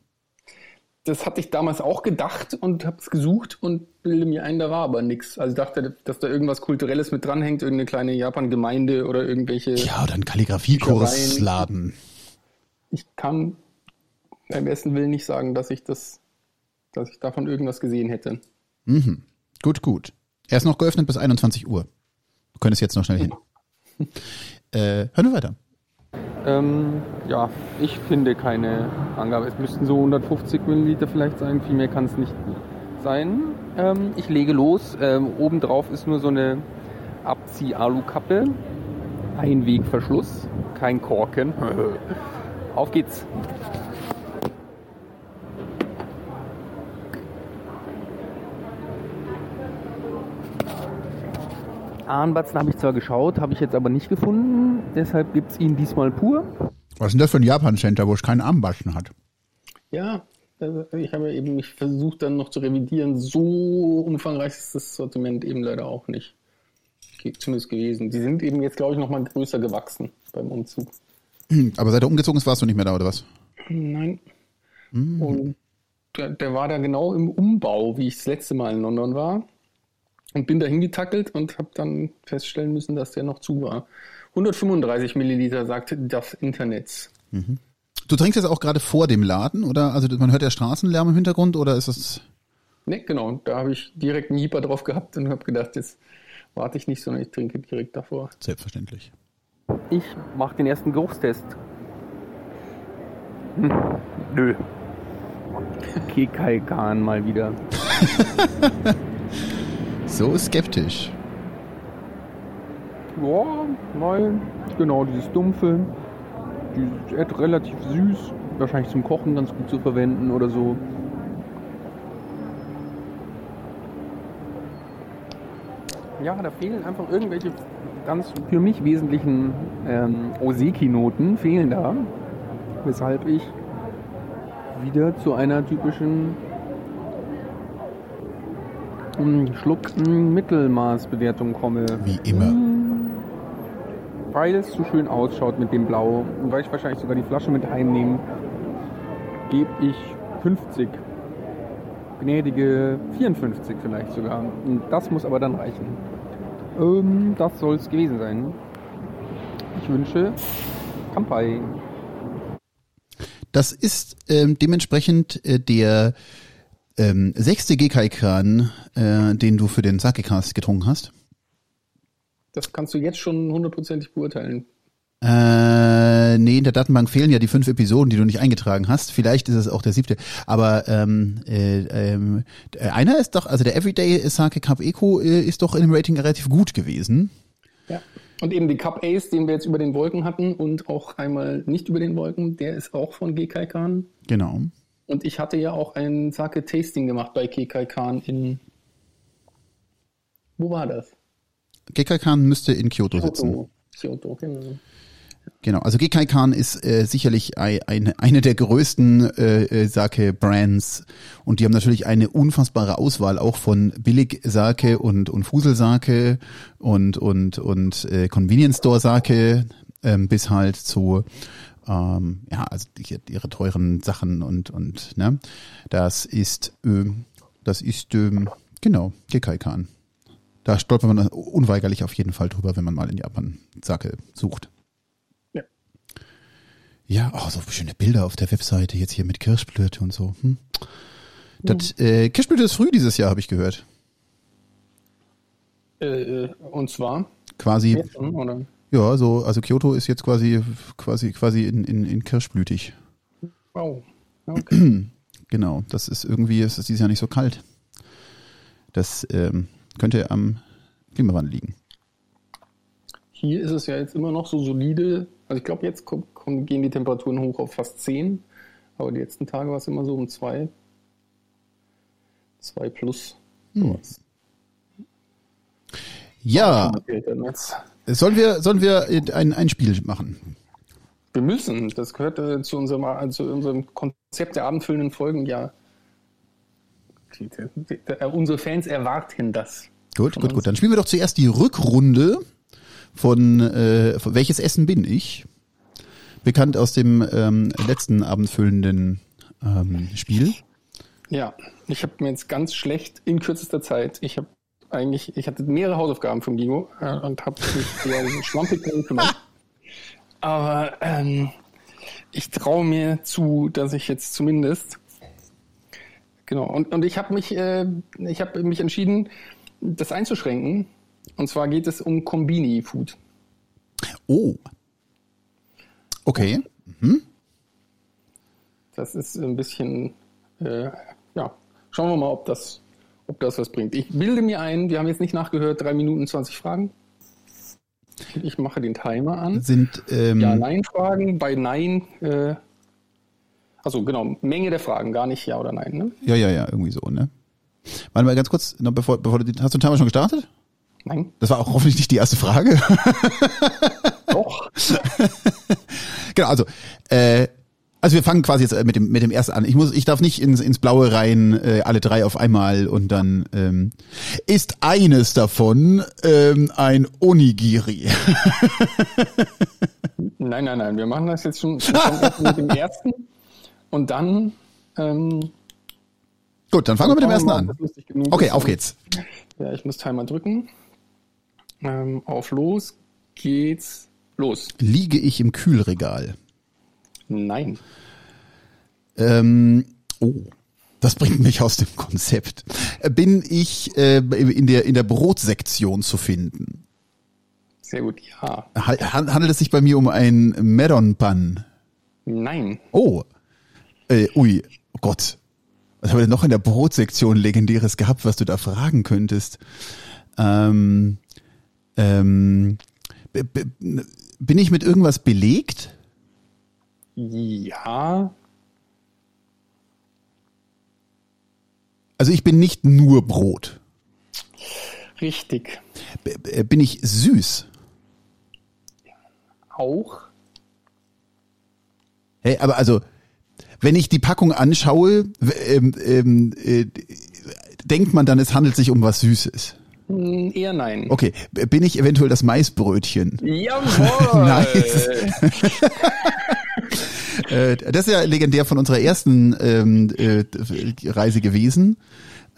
Das hatte ich damals auch gedacht und habe es gesucht und bilde mir ein, da war aber nichts. Also ich dachte, dass da irgendwas Kulturelles mit dranhängt, irgendeine kleine Japan-Gemeinde oder irgendwelche. Ja, oder ein Kalligrafiekursladen. Ich kann beim besten Willen nicht sagen, dass ich das, dass ich davon irgendwas gesehen hätte. Mhm. Gut, gut. Er ist noch geöffnet bis 21 Uhr. Du könntest jetzt noch schnell hin. äh, hören wir weiter. Ähm, ja, ich finde keine Angabe. Es müssten so 150 Milliliter vielleicht sein, viel mehr kann es nicht sein. Ähm, ich lege los. Ähm, obendrauf ist nur so eine Abzieh-Alukappe. Einwegverschluss, kein Korken. Auf geht's. Ahnbatzen habe ich zwar geschaut, habe ich jetzt aber nicht gefunden. Deshalb gibt es ihn diesmal pur. Was ist denn das für ein Japan Center, wo es keinen Armbaschen hat? Ja, also ich habe eben mich versucht dann noch zu revidieren. So umfangreich ist das Sortiment eben leider auch nicht. Zumindest gewesen. Die sind eben jetzt, glaube ich, noch mal größer gewachsen beim Umzug. Hm, Aber seit er umgezogen ist, warst du nicht mehr da, oder was? Nein. Und der, der war da genau im Umbau, wie ich das letzte Mal in London war. Und bin da hingetackelt und habe dann feststellen müssen, dass der noch zu war. 135 Milliliter, sagte das Internet. Du trinkst jetzt auch gerade vor dem Laden, oder? Also man hört ja Straßenlärm im Hintergrund, oder ist das... Ne, genau. Da habe ich direkt einen Jeeper drauf gehabt und habe gedacht, jetzt warte ich nicht, sondern ich trinke direkt davor. Selbstverständlich. Ich mache den ersten Geruchstest. Hm, nö. Kekaikan mal wieder. So skeptisch. Ja, nein. Genau, dieses dumpfe. Äh, relativ süß. Wahrscheinlich zum Kochen ganz gut zu verwenden oder so. Ja, da fehlen einfach irgendwelche ganz für mich wesentlichen ähm, Oseki-Noten fehlen da. Weshalb ich wieder zu einer typischen mm, Schluck-Mittelmaßbewertung komme. Wie immer. Weil es so schön ausschaut mit dem Blau und weil ich wahrscheinlich sogar die Flasche mit heimnehme, gebe ich 50. Gnädige 54 vielleicht sogar. Und das muss aber dann reichen. Ähm, das soll es gewesen sein. Ich wünsche Kampai. Das ist ähm, dementsprechend äh, der ähm, sechste Gekai-Kran, äh, den du für den Sake-Cast getrunken hast? Das kannst du jetzt schon hundertprozentig beurteilen. Äh, nee, in der Datenbank fehlen ja die fünf Episoden, die du nicht eingetragen hast. Vielleicht ist es auch der siebte. Aber ähm, äh, ähm, einer ist doch, also der Everyday Sake Cup Eco äh, ist doch in dem Rating relativ gut gewesen. Ja. Und eben die Cup Ace, den wir jetzt über den Wolken hatten und auch einmal nicht über den Wolken, der ist auch von Gekai Khan. Genau. Und ich hatte ja auch ein Sake Tasting gemacht bei Gekai Khan in. Wo war das? Gekai Khan müsste in Kyoto, sitzen. Kyoto, genau. Genau, also Gekai Khan ist äh, sicherlich ein, eine, eine der größten äh, äh, Sake-Brands und die haben natürlich eine unfassbare Auswahl auch von Billig-Sake und, und Fusel-Sake und, und, und äh, Convenience-Store-Sake ähm, bis halt zu ähm, ja, also die, ihre teuren Sachen und, und ne, das ist, äh, das ist, äh, genau, Gekai Khan. Da stolpert man unweigerlich auf jeden Fall drüber, wenn man mal in Japan Sake sucht. Ja, oh, so schöne Bilder auf der Webseite, jetzt hier mit Kirschblüte und so. Hm. Das, äh, Kirschblüte ist früh dieses Jahr, habe ich gehört. Äh, und zwar? Quasi. Oder? Ja, so, also Kyoto ist jetzt quasi, quasi, quasi in, in, in Kirschblütig. Wow. Okay. genau, das ist irgendwie, es ist dieses Jahr nicht so kalt. Das ähm, könnte am Klimawandel liegen. Hier ist es ja jetzt immer noch so solide. Also ich glaube, jetzt kommen, kommen, gehen die Temperaturen hoch auf fast 10. Aber die letzten Tage war es immer so um 2. 2 plus. Sowas. Ja. Sollen wir, sollen wir ein, ein Spiel machen? Wir müssen. Das gehört äh, zu, unserem, äh, zu unserem Konzept der abendfüllenden Folgen. Ja. Die, die, die, unsere Fans erwarten das. Gut, gut, gut. Dann spielen wir doch zuerst die Rückrunde von, äh, von Welches Essen bin ich? Bekannt aus dem ähm, letzten abendfüllenden ähm, Spiel. Ja, ich habe mir jetzt ganz schlecht in kürzester Zeit, ich habe eigentlich, ich hatte mehrere Hausaufgaben vom Gigo äh, und habe mich sehr schlampig gekümmert. Aber ähm, ich traue mir zu, dass ich jetzt zumindest genau und, und ich habe mich, äh, ich habe mich entschieden, das einzuschränken und zwar geht es um Kombini-Food. Oh. Okay. Mhm. Das ist ein bisschen, äh, ja, schauen wir mal, ob das, ob das was bringt. Ich bilde mir ein, wir haben jetzt nicht nachgehört, drei Minuten 20 Fragen. Ich mache den Timer an. Sind ähm, Ja-Nein-Fragen. Bei Nein, äh, also genau, Menge der Fragen, gar nicht Ja oder Nein, ne? Ja, ja, ja, irgendwie so, ne? Warte mal ganz kurz, noch bevor, bevor du, hast du den Timer schon gestartet? Nein. Das war auch hoffentlich nicht die erste Frage. Doch. genau, also, äh, also wir fangen quasi jetzt mit dem mit dem ersten an. Ich muss, ich darf nicht ins ins Blaue rein, äh, alle drei auf einmal und dann ähm, ist eines davon ähm, ein Onigiri. nein, nein, nein. Wir machen das jetzt schon, schon mit dem ersten und dann. Ähm, Gut, dann fangen wir mit dem ersten an. Okay, auf geht's. Ja, ich muss Timer drücken. Ähm, auf los geht's los. Liege ich im Kühlregal? Nein. Ähm, oh. Das bringt mich aus dem Konzept. Bin ich äh, in der in der Brotsektion zu finden? Sehr gut, ja. Handelt es sich bei mir um ein Meron Pan? Nein. Oh. Äh, ui, oh Gott. Was haben wir denn noch in der Brotsektion legendäres gehabt, was du da fragen könntest? Ähm, ähm, bin ich mit irgendwas belegt? Ja. Also ich bin nicht nur Brot. Richtig. B bin ich süß? Auch. Hey, aber also, wenn ich die Packung anschaue, ähm, ähm, äh, denkt man dann, es handelt sich um was Süßes. Hm, eher nein. Okay, bin ich eventuell das Maisbrötchen? Jawohl! nice. Äh, das ist ja legendär von unserer ersten ähm, äh, Reise gewesen.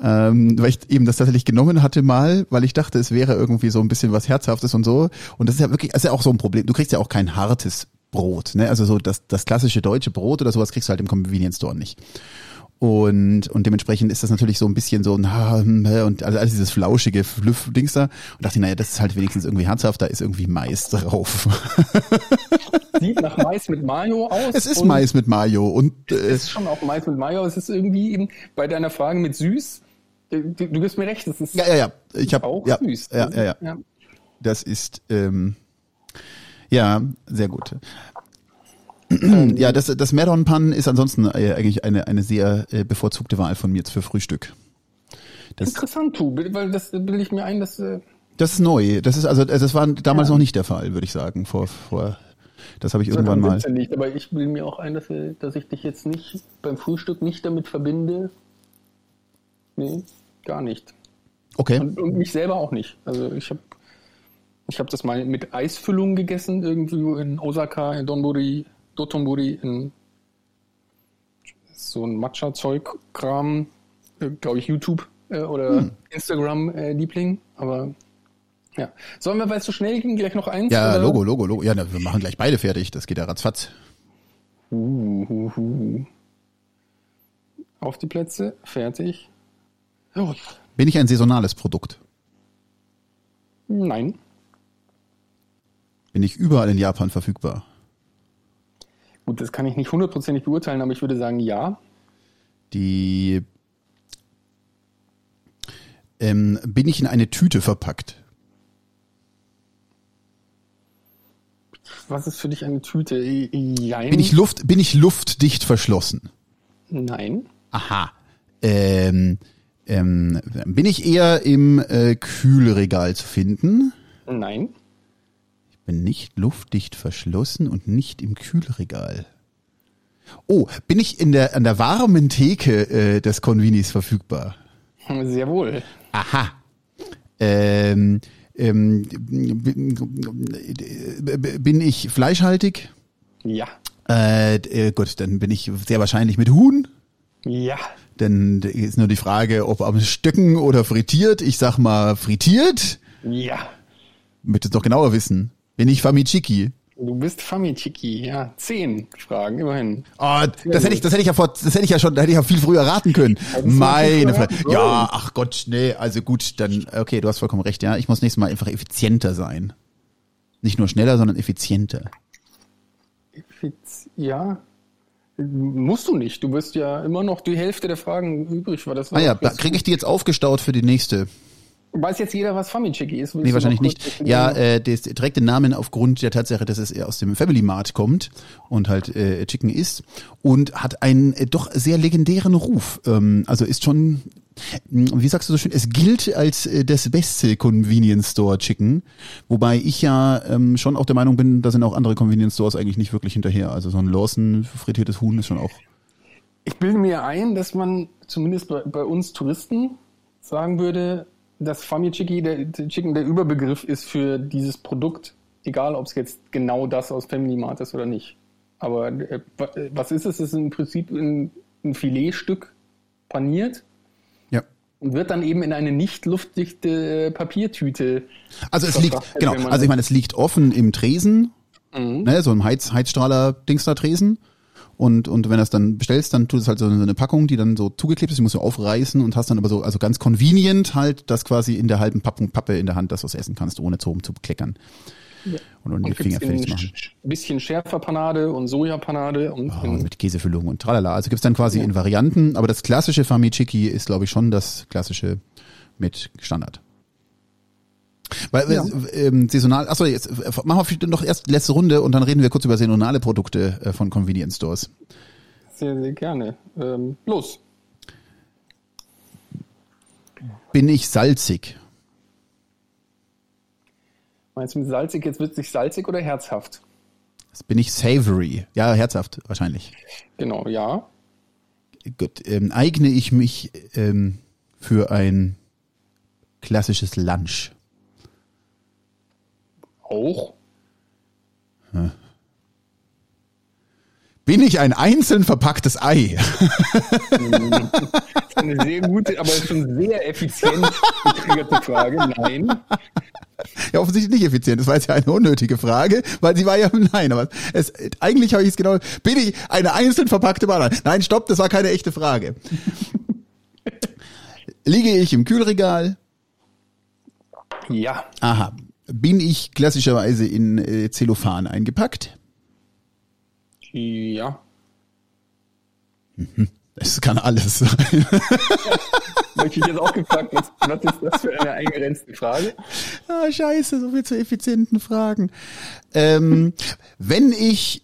Ähm, weil ich eben das tatsächlich genommen hatte mal, weil ich dachte, es wäre irgendwie so ein bisschen was Herzhaftes und so. Und das ist ja wirklich, das ist ja auch so ein Problem. Du kriegst ja auch kein hartes Brot, ne? Also so das, das klassische deutsche Brot oder sowas kriegst du halt im Convenience Store nicht. Und, und dementsprechend ist das natürlich so ein bisschen so, na, hm, und also alles dieses flauschige Dings da. Und dachte, naja, das ist halt wenigstens irgendwie herzhaft, da ist irgendwie Mais drauf. Sieht nach Mais mit Mayo aus. Es ist Mais mit Mayo und äh, es ist schon auch Mais mit Mayo. Es ist irgendwie eben bei deiner Frage mit süß. Äh, du, du gibst mir recht, es ist ja, ja, ja. Ich hab, auch ja, süß. Ja, ja, ja, ja. Das ist ähm, ja sehr gut. Ja, das, das Meron Pan ist ansonsten äh, eigentlich eine, eine sehr äh, bevorzugte Wahl von mir jetzt für Frühstück. Das, Interessant, du, weil das bilde ich mir ein, dass. Äh das ist neu. Das ist also, das war damals ja. noch nicht der Fall, würde ich sagen. Vor, vor, das habe ich irgendwann mal. Nicht, aber ich bilde mir auch ein, dass, dass ich dich jetzt nicht beim Frühstück nicht damit verbinde. Nee, gar nicht. Okay. Und, und mich selber auch nicht. Also ich habe ich hab das mal mit Eisfüllung gegessen, irgendwie in Osaka, in Donburi, Dotonburi in so ein Matcha-Zeug-Kram, äh, glaube ich, YouTube äh, oder hm. Instagram-Liebling, aber ja. Sollen wir, weil es so schnell ging, gleich noch eins? Ja, oder? Logo, Logo, Logo. Ja, na, wir machen gleich beide fertig. Das geht ja ratzfatz. Uh, uh, uh. Auf die Plätze, fertig. Oh. Bin ich ein saisonales Produkt? Nein. Bin ich überall in Japan verfügbar? Gut, das kann ich nicht hundertprozentig beurteilen, aber ich würde sagen, ja. Die ähm, bin ich in eine Tüte verpackt? Was ist für dich eine Tüte? Jein. Bin ich Luft, bin ich luftdicht verschlossen? Nein. Aha. Ähm, ähm, bin ich eher im äh, Kühlregal zu finden? Nein bin nicht luftdicht verschlossen und nicht im Kühlregal. Oh, bin ich in der, an der warmen Theke äh, des Convenis verfügbar? Sehr wohl. Aha. Ähm, ähm, bin ich fleischhaltig? Ja. Äh, äh, gut, dann bin ich sehr wahrscheinlich mit Huhn. Ja. Denn ist nur die Frage, ob am Stücken oder frittiert. Ich sag mal frittiert. Ja. Möchtest du doch genauer wissen. Bin ich Famichiki? Du bist Famichiki, ja. Zehn Fragen, immerhin. Oh, das hätte ich, das hätte ich ja vor, das hätte ich ja schon, da hätte ich ja viel früher raten können. Meine Frage. Ja, ach Gott, nee, also gut, dann, okay, du hast vollkommen recht, ja. Ich muss nächstes Mal einfach effizienter sein. Nicht nur schneller, sondern effizienter. Effiz ja. Musst du nicht. Du wirst ja immer noch die Hälfte der Fragen übrig. War das ah ja, kriege ich die jetzt aufgestaut für die nächste. Weiß jetzt jeder, was Famiceki ist? nee, wahrscheinlich nicht. Ja, äh, das trägt den Namen aufgrund der Tatsache, dass es aus dem Family Mart kommt und halt äh, Chicken ist und hat einen äh, doch sehr legendären Ruf. Ähm, also ist schon, wie sagst du so schön, es gilt als äh, das beste Convenience Store Chicken, wobei ich ja ähm, schon auch der Meinung bin, da sind auch andere Convenience Stores eigentlich nicht wirklich hinterher. Also so ein Lawson frittiertes Huhn ist schon auch. Ich bilde mir ein, dass man zumindest bei, bei uns Touristen sagen würde, dass Famichiki der, der Chicken der Überbegriff ist für dieses Produkt, egal ob es jetzt genau das aus Family Mart ist oder nicht. Aber äh, was ist es? Es ist im Prinzip ein, ein Filetstück paniert und wird dann eben in eine nicht luftdichte Papiertüte. Also es liegt, genau, also ich meine, es liegt offen im Tresen, mhm. ne, so ein Heiz, Heizstrahler-Dings da Tresen. Und, und wenn du es dann bestellst, dann tut es halt so eine Packung, die dann so zugeklebt ist, die musst du aufreißen und hast dann aber so, also ganz convenient halt das quasi in der halben Packung Pappe in der Hand, dass du es essen kannst, ohne zu kleckern. Ja. Und, und die Finger fertig machen. Bisschen schärfer Panade und Sojapanade und oh, mit Käsefüllung und tralala. Also gibt's dann quasi ja. in Varianten, aber das klassische Famichiki ist, glaube ich, schon das klassische mit Standard. Weil ja. ähm, saisonal, achso, jetzt äh, machen wir noch erst letzte Runde und dann reden wir kurz über saisonale Produkte äh, von Convenience Stores. Sehr, sehr gerne. Ähm, los. Bin ich salzig? Meinst du mit salzig, jetzt wird sich salzig oder herzhaft? Jetzt bin ich savory. Ja, herzhaft wahrscheinlich. Genau, ja. Gut, ähm, eigne ich mich ähm, für ein klassisches Lunch? Auch? Hm. Bin ich ein einzeln verpacktes Ei? das ist eine sehr gute, aber schon sehr effizient getriggerte Frage. Nein. ja, offensichtlich nicht effizient. Das war jetzt ja eine unnötige Frage, weil sie war ja nein, aber es, eigentlich habe ich es genau, bin ich eine einzeln verpackte Banane? Nein, stopp, das war keine echte Frage. Liege ich im Kühlregal? Ja. Aha. Bin ich klassischerweise in äh, Zellophan eingepackt? Ja. Es kann alles sein. Möchte ich jetzt auch gefragt, was, was ist das für eine eingegrenzte Frage? Ah, scheiße, so viel zu effizienten Fragen. Ähm, wenn ich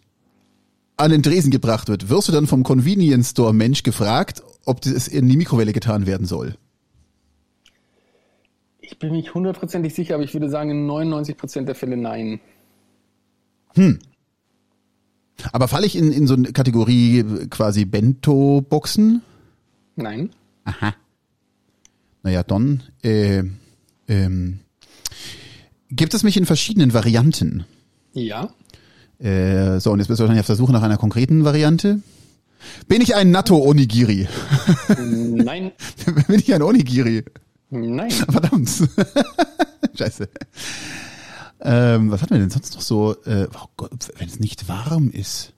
an den Dresen gebracht wird, wirst du dann vom Convenience Store Mensch gefragt, ob das in die Mikrowelle getan werden soll? Ich bin nicht hundertprozentig sicher, aber ich würde sagen, in 99 Prozent der Fälle nein. Aber falle ich in, in so eine Kategorie äh, quasi Bento-Boxen? Nein. Aha. Naja, dann, äh, ähm, gibt es mich in verschiedenen Varianten? Ja. Äh, so, und jetzt bist du wahrscheinlich auf der Suche nach einer konkreten Variante. Bin ich ein Natto-Onigiri? Nein. Bin ich ein Onigiri? Nein. Verdammt. Scheiße. Ähm, was hatten wir denn sonst noch so? Äh, oh Gott, wenn es nicht warm ist.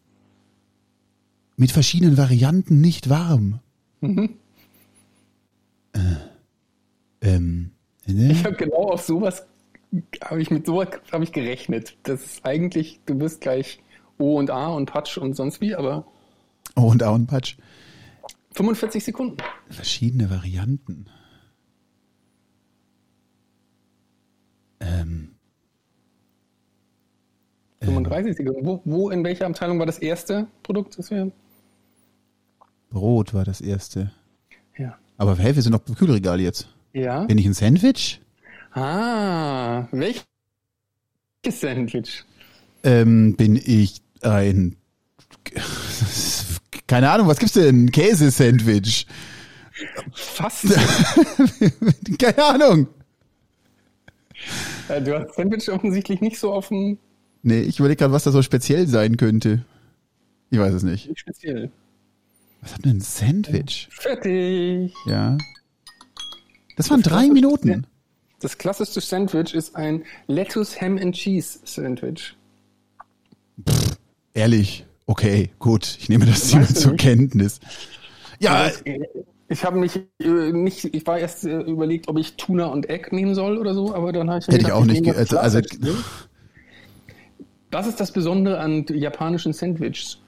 Mit verschiedenen Varianten nicht warm. Mhm. Äh, ähm, ne? Ich habe genau auf sowas, habe ich mit sowas habe ich gerechnet. Das ist eigentlich, du bist gleich O und A und Patsch und sonst wie, aber Oh, und Auenpatsch. 45 Sekunden. Verschiedene Varianten. Ähm, 35 Sekunden. Wo, wo, in welcher Abteilung war das erste Produkt, das wir. Brot war das erste. Ja. Aber hey, wir sind noch im Kühlregal jetzt. Ja. Bin ich ein Sandwich? Ah, welches Sandwich? Ähm, bin ich ein keine Ahnung, was gibt's denn? Käsesandwich. Fast. keine Ahnung. Äh, du hast Sandwich offensichtlich nicht so auf dem Nee, ich überlege gerade, was da so speziell sein könnte. Ich weiß es nicht. nicht speziell. Was hat denn ein Sandwich? Fertig. Ja. Das waren Das drei Minuten. Das klassischste Sandwich ist ein Lettuce Ham and Cheese Sandwich. Ehrlich. Okay, gut. Ich nehme das Thema zur nicht? Kenntnis. Ja, ich habe mich äh, nicht, ich war erst äh, überlegt, ob ich Tuna und Egg nehmen soll oder so, aber dann habe ich Hätte ich gedacht, auch nicht das also- also-. Das ist das Besondere an japanischen Sandwiches.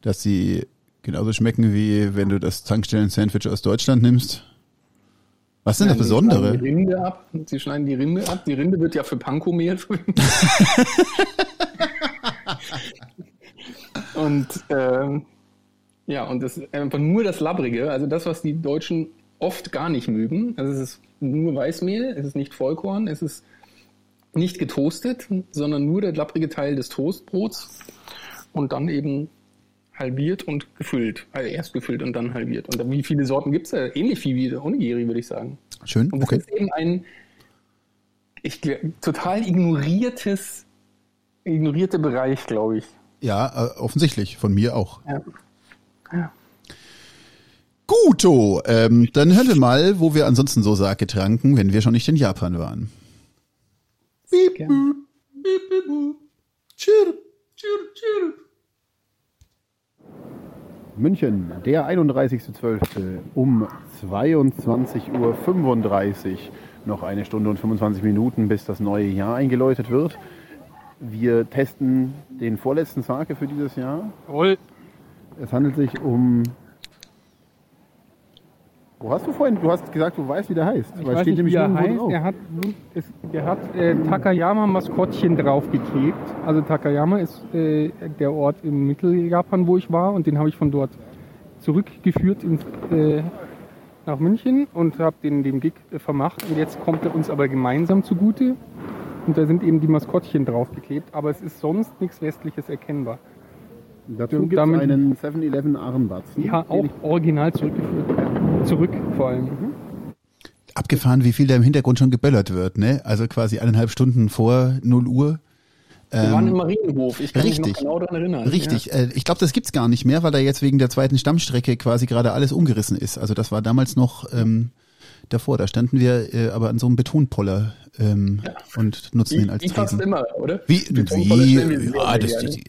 dass sie genauso schmecken, wie wenn du das Tankstellen-Sandwich aus Deutschland nimmst. Was ist denn das Sie schneiden Besondere? Die Rinde ab. Sie schneiden die Rinde ab. Die Rinde wird ja für Panko-Mehl verwendet. und ähm, ja, und das ist einfach nur das Labbrige, also das, was die Deutschen oft gar nicht mögen. Also es ist nur Weißmehl, es ist nicht Vollkorn, es ist nicht getoastet, sondern nur der labbrige Teil des Toastbrots und dann eben halbiert und gefüllt. Also erst gefüllt und dann halbiert. Und wie viele Sorten gibt es da? Ähnlich viel wie der Onigiri, würde ich sagen. Schön, Und das okay. ist eben ein ich, total ignoriertes, ignorierte Bereich, glaube ich. Ja, äh, offensichtlich. Von mir auch. Ja. Ja. Guto, ähm, dann hören wir mal, wo wir ansonsten so Sake tranken, wenn wir schon nicht in Japan waren. Gerne. München, der 31.12. um 22.35 Uhr. Noch eine Stunde und 25 Minuten, bis das neue Jahr eingeläutet wird. Wir testen den vorletzten Sake für dieses Jahr. Jawohl. Es handelt sich um. Wo hast du vorhin? Du hast gesagt, du weißt, wie der heißt. Ich Weil weiß steht nicht, wie er heißt. Er hat, der hat äh, Takayama-Maskottchen draufgeklebt. Also Takayama ist äh, der Ort im Mitteljapan, wo ich war. Und den habe ich von dort zurückgeführt ins, äh, nach München und habe den dem Gig vermacht. Und jetzt kommt er uns aber gemeinsam zugute. Und da sind eben die Maskottchen draufgeklebt. Aber es ist sonst nichts Westliches erkennbar. Dazu gibt es einen 7-Eleven Armbatzen. Ja, auch original zurückgeführt. Zurück vor allem. Abgefahren, wie viel da im Hintergrund schon geböllert wird, ne? Also quasi eineinhalb Stunden vor 0 Uhr. Wir waren im Marienhof. Ich kann mich Ähm, richtig. noch genau daran erinnern. Richtig, äh, ich glaube, das gibt's gar nicht mehr, weil da jetzt wegen der zweiten Stammstrecke quasi gerade alles umgerissen ist. Also das war damals noch ähm, davor. Da standen wir äh, aber an so einem Betonpoller ähm, und nutzen Wie, ihn als wie fast Tresen. immer, oder? Wie, wie, ja, das, die,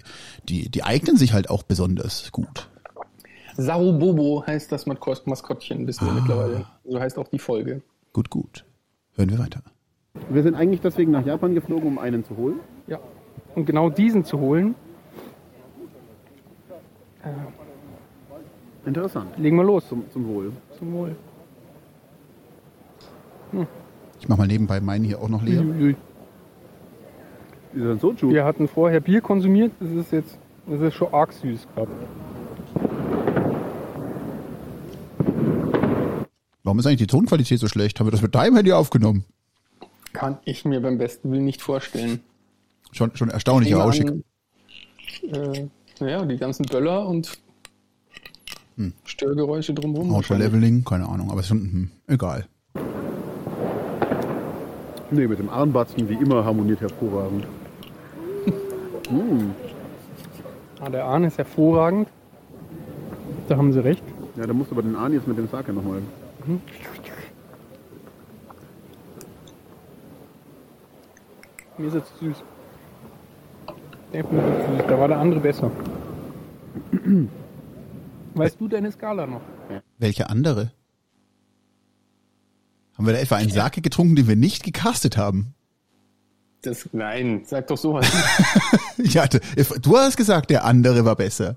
die, die eignen sich halt auch besonders gut. Saubobo heißt das Maskott- Maskottchen, wissen Ah. wir mittlerweile. So heißt auch die Folge. Gut, gut. Hören wir weiter. Wir sind eigentlich deswegen nach Japan geflogen, um einen zu holen. Ja. Und genau diesen zu holen, Interessant. legen wir los. Zum, zum Wohl. Zum Wohl. Ich mach mal nebenbei meinen hier auch noch leer. Soju? Wir hatten vorher Bier konsumiert, das ist jetzt, das ist schon arg süß gerade. Warum ist eigentlich die Tonqualität so schlecht? Haben wir das mit deinem Handy aufgenommen? Kann ich mir beim besten Willen nicht vorstellen. Schon, schon erstaunlich rauschig. Äh, naja, die ganzen Böller und Störgeräusche drumherum. Auto Leveling, keine Ahnung, aber es ist schon, hm, egal. Nee, mit dem Armbatzen wie immer harmoniert hervorragend. mm. Ah, der Ahn ist hervorragend. Da haben sie recht. Ja, da musst du aber den jetzt mit dem Sake nochmal. Mir ist jetzt zu süß. Der ist mir zu süß. Da war der andere besser. Weißt du deine Skala noch? Welche andere? Haben wir da etwa einen Sake getrunken, den wir nicht gecastet haben? Das, nein, sag doch sowas. Ja, du hast gesagt, der andere war besser.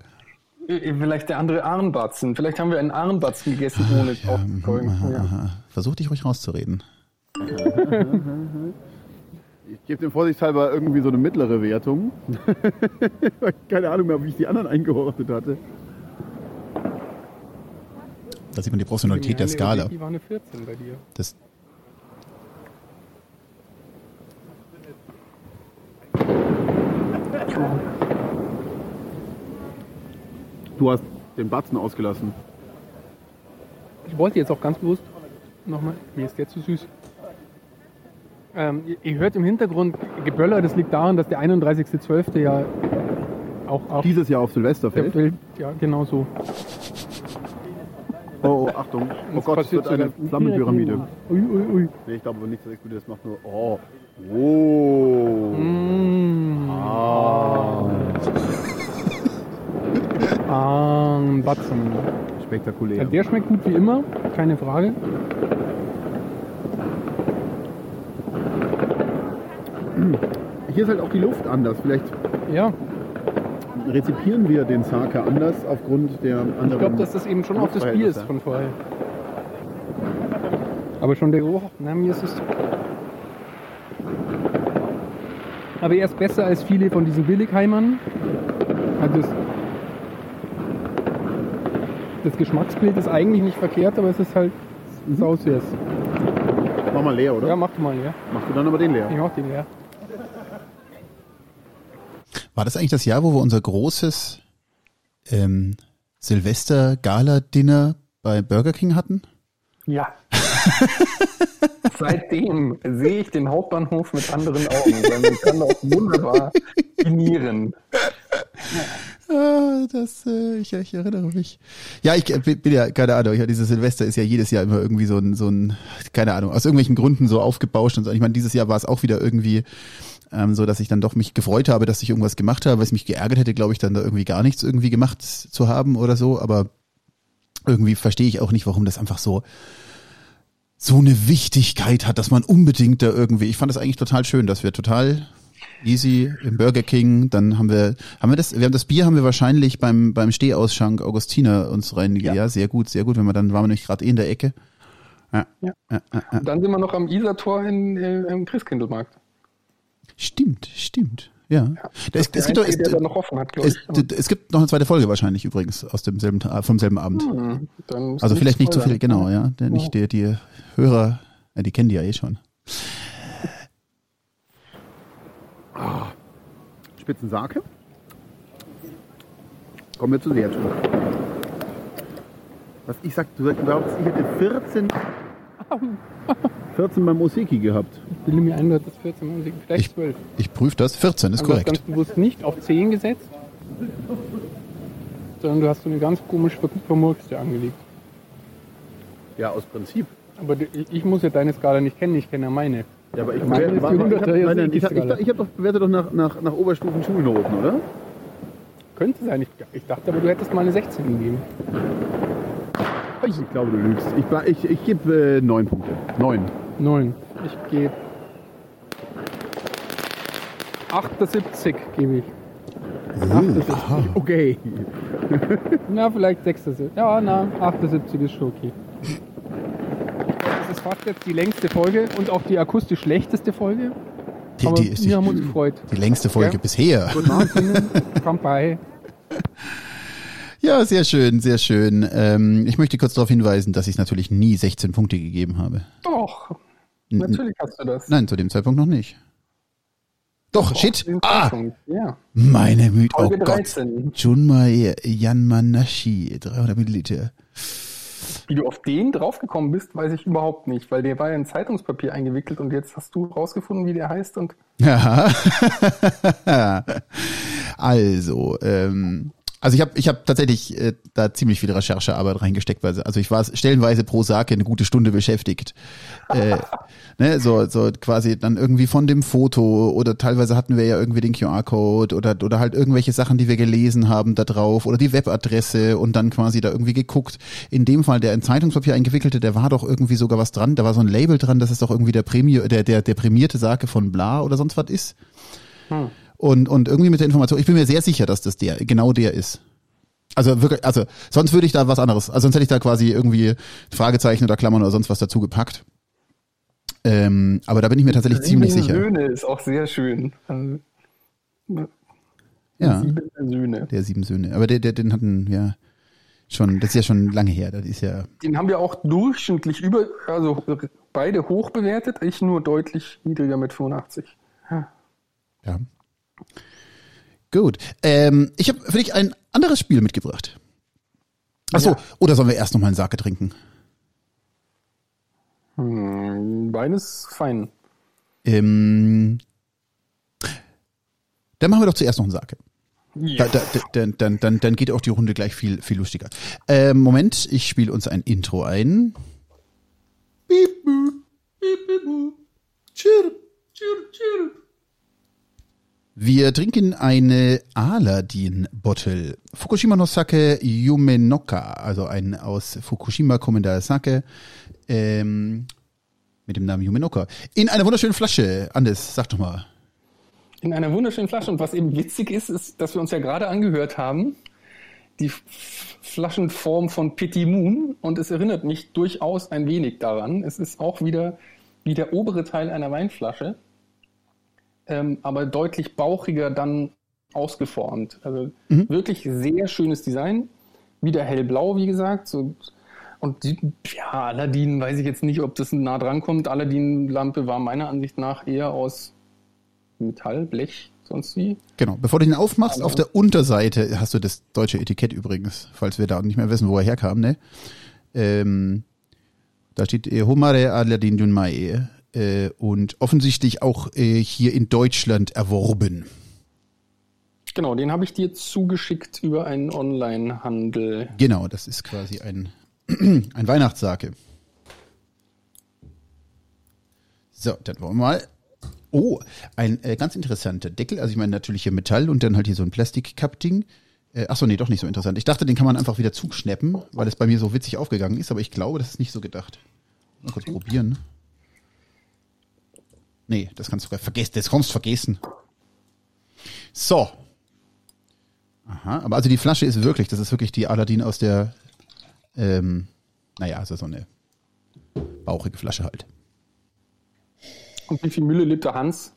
Äh, Vielleicht der andere Arnbatzen. Vielleicht haben wir einen Arnbatzen gegessen, ohne. Ja. Aha. Versuch dich ruhig rauszureden. Ich gebe dem vorsichtshalber irgendwie so eine mittlere Wertung. Keine Ahnung mehr, wie ich die anderen eingeordnet hatte. Da sieht man die Professionalität der Skala. Die war eine 14 bei dir. Das, Du hast den Batzen ausgelassen. Ich wollte jetzt auch ganz bewusst nochmal. Mir ist der zu süß. Ähm, ihr, hört im Hintergrund Geböller, das liegt daran, dass der 31.12. ja auch auf Dieses Jahr auf Silvester fällt. Ja, genau so. Oh, oh Achtung. Oh Gott, es wird eine Flammenpyramide. Ui, ui, ui. Nee, ich glaube aber nicht, dass explodiert. Das macht nur. Oh. Oh. Mm. Ah. Ah, ein Batzen. Ja, Spektakulär. der schmeckt gut wie immer, keine Frage. Hier ist halt auch die Luft anders. Vielleicht Ja, rezipieren wir den Sake anders aufgrund der anderen. ich glaube, dass das eben schon auch das Bier ist von vorher. Aber schon der Geruch, na, mir ist es. Aber er ist besser als viele von diesen Billigheimern. Also das, das Geschmacksbild ist eigentlich nicht verkehrt, aber es ist halt sausüß. Mach mal leer, oder? Ja, mach du mal, ja. Machst du dann aber den leer? Ich mach den leer. war das eigentlich das Jahr, wo wir unser großes ähm, Silvester-Gala-Dinner bei Burger King hatten? Ja. Seitdem sehe ich den Hauptbahnhof mit anderen Augen, weil man kann auch wunderbar dinieren. Ah, das, äh, ich, ich erinnere mich. Ja, ich äh, bin ja, keine Ahnung, ja, dieses Silvester ist ja jedes Jahr immer irgendwie so ein, so ein, keine Ahnung, aus irgendwelchen Gründen so aufgebauscht und so. Ich meine, dieses Jahr war es auch wieder irgendwie ähm, so, dass ich dann doch mich gefreut habe, dass ich irgendwas gemacht habe, was mich geärgert hätte, glaube ich, dann da irgendwie gar nichts irgendwie gemacht zu haben oder so, aber irgendwie verstehe ich auch nicht, warum das einfach so so eine Wichtigkeit hat, dass man unbedingt da irgendwie, ich fand das eigentlich total schön, dass wir total easy im Burger King, dann haben wir, haben wir das, wir haben das Bier haben wir wahrscheinlich beim, beim Stehausschank Augustiner uns rein, ja. Ja. sehr gut, sehr gut, wenn wir dann waren wir nämlich gerade eh in der Ecke. Ja, Ja. ja, ja, dann sind wir noch am Isartor in, äh, im Christkindlmarkt. Stimmt, stimmt, ja. Das Es, gibt doch, der, es, der noch offen hat, glaube es, ich. es gibt noch eine zweite Folge wahrscheinlich übrigens aus demselben, Ta- vom selben Abend. Hm, Also vielleicht nicht zu viel, spoilern. genau, ja. Der, nicht die, die Hörer, ja, die kennen die ja eh schon. Spitzensake. Kommen wir zu Sertu. Was ich sag, du glaubst, ich hätte 14, 14 beim Oseki gehabt. Ich bilde mir ein, du hattest 14 Musik, vielleicht Ich- 12. Ich prüfe das. 14 ist Also du hast ganz korrekt. bewusst nicht auf 10 gesetzt, sondern du hast so eine ganz komisch ver- vermurkste angelegt. Ja, aus Prinzip. Aber ich muss ja deine Skala nicht kennen, ich kenne ja meine. Ja, aber ich, Meine ist die 100er, ich, jetzt ich, ich, ich habe doch bewertet doch nach, nach, nach Oberstufen-Schulnoten, oder? Könnte sein. Ich, ich dachte aber, du hättest mal eine 16 gegeben. Ich, ich glaube, du lügst. Ich, war- ich, ich gebe äh, neun Punkte. Neun. 9. Ich gebe 78 gebe ich. 78. Okay. Na, vielleicht 76. Ja, na, 78 ist schon okay. Fast jetzt die längste Folge und auch die akustisch schlechteste Folge. Die, Aber die ist die, wir haben uns gefreut. die längste Folge Ja. bisher. Guten Abend. Ja, sehr schön, sehr schön. Ähm, ich möchte kurz darauf hinweisen, dass ich natürlich nie 16 Punkte gegeben habe. Doch, natürlich hast du das. Nein, zu dem Zeitpunkt noch nicht. Doch, shit. Den Ah, Ja, meine Müde. Oh Folge Gott. 13. Junmai Yanmanashi, 300 Milliliter. Wie du auf den draufgekommen bist, weiß ich überhaupt nicht, weil der war ja in Zeitungspapier eingewickelt und jetzt hast du rausgefunden, wie der heißt und Ja. also, ähm, also ich habe ich hab tatsächlich äh, da ziemlich viel Recherchearbeit reingesteckt, weil also ich war stellenweise pro Sake eine gute Stunde beschäftigt. äh, ne, so, so quasi dann irgendwie von dem Foto oder teilweise hatten wir ja irgendwie den QR-Code oder, oder halt irgendwelche Sachen, die wir gelesen haben da drauf oder die Webadresse und dann quasi da irgendwie geguckt. In dem Fall der in Zeitungspapier eingewickelte, der war doch irgendwie sogar was dran, da war so ein Label dran, dass es doch irgendwie der Prämie, der, der, der prämierte Sake von bla oder sonst was ist. Und, und irgendwie mit der Information, ich bin mir sehr sicher, dass das der, genau der ist. Also wirklich, also sonst würde ich da was anderes, also sonst hätte ich da quasi irgendwie Fragezeichen oder Klammern oder sonst was dazu gepackt. Ähm, aber da bin ich mir tatsächlich ziemlich Sieben sicher. Söhne ist auch sehr schön. Also, Ja, Sieben Söhne. der sieben Söhne. Aber der, der, den hatten wir schon, das ist ja schon lange her, das ist ja, Den haben wir auch durchschnittlich über, also beide hoch bewertet, ich nur deutlich niedriger mit 85. ja. Gut. Ähm, ich habe für dich ein anderes Spiel mitgebracht. Achso, Ja. oder sollen wir erst nochmal einen Sake trinken? Hm, beides fein. Ähm, dann machen wir doch zuerst noch einen Sake. Ja. Da, da, dann, dann, dann, dann geht auch die Runde gleich viel, viel lustiger. Ähm, Moment, ich spiele uns ein Intro ein. Piep, boop, piep, piep, boop. Chirp, chirp, chirp. Wir trinken eine Aladdin-Bottle. Fukushima no Sake Yumenoka, also ein aus Fukushima kommender Sake ähm, mit dem Namen Yumenoka. In einer wunderschönen Flasche. Anders, sag doch mal. In einer wunderschönen Flasche. Und was eben witzig ist, ist, dass wir uns ja gerade angehört haben, die Flaschenform von Petit Moon. Und es erinnert mich durchaus ein wenig daran. Es ist auch wieder wie der obere Teil einer Weinflasche, ähm, aber deutlich bauchiger dann ausgeformt. Also wirklich sehr schönes Design. Wieder hellblau, wie gesagt. So, und die, ja, Aladdin, weiß ich jetzt nicht, ob das nah dran kommt. Aladdin-Lampe war meiner Ansicht nach eher aus Metall, Blech, sonst wie. Genau, bevor du ihn aufmachst, Aber- auf der Unterseite hast du das deutsche Etikett übrigens, falls wir da nicht mehr wissen, wo er herkam, ne? Ähm, da steht äh, Homare Aladdin Junmai äh, und offensichtlich auch äh, hier in Deutschland erworben. Genau, den habe ich dir zugeschickt über einen Online-Handel. Genau, das ist quasi ein, ein Weihnachtssake. So, dann wollen wir mal. Oh, ein äh, ganz interessanter Deckel. Also ich meine natürlich hier Metall und dann halt hier so ein Plastik-Cup-Ding. Äh, achso, nee, doch nicht so interessant. Ich dachte, den kann man einfach wieder zuschnappen, weil es bei mir so witzig aufgegangen ist, aber ich glaube, das ist nicht so gedacht. Mal kurz probieren. Nee, das kannst du vergessen. Das kannst du vergessen. So. Aha, aber also die Flasche ist wirklich, das ist wirklich die Aladdin aus der, ähm, naja, also so eine bauchige Flasche halt. Und wie viel Milliliter Hans?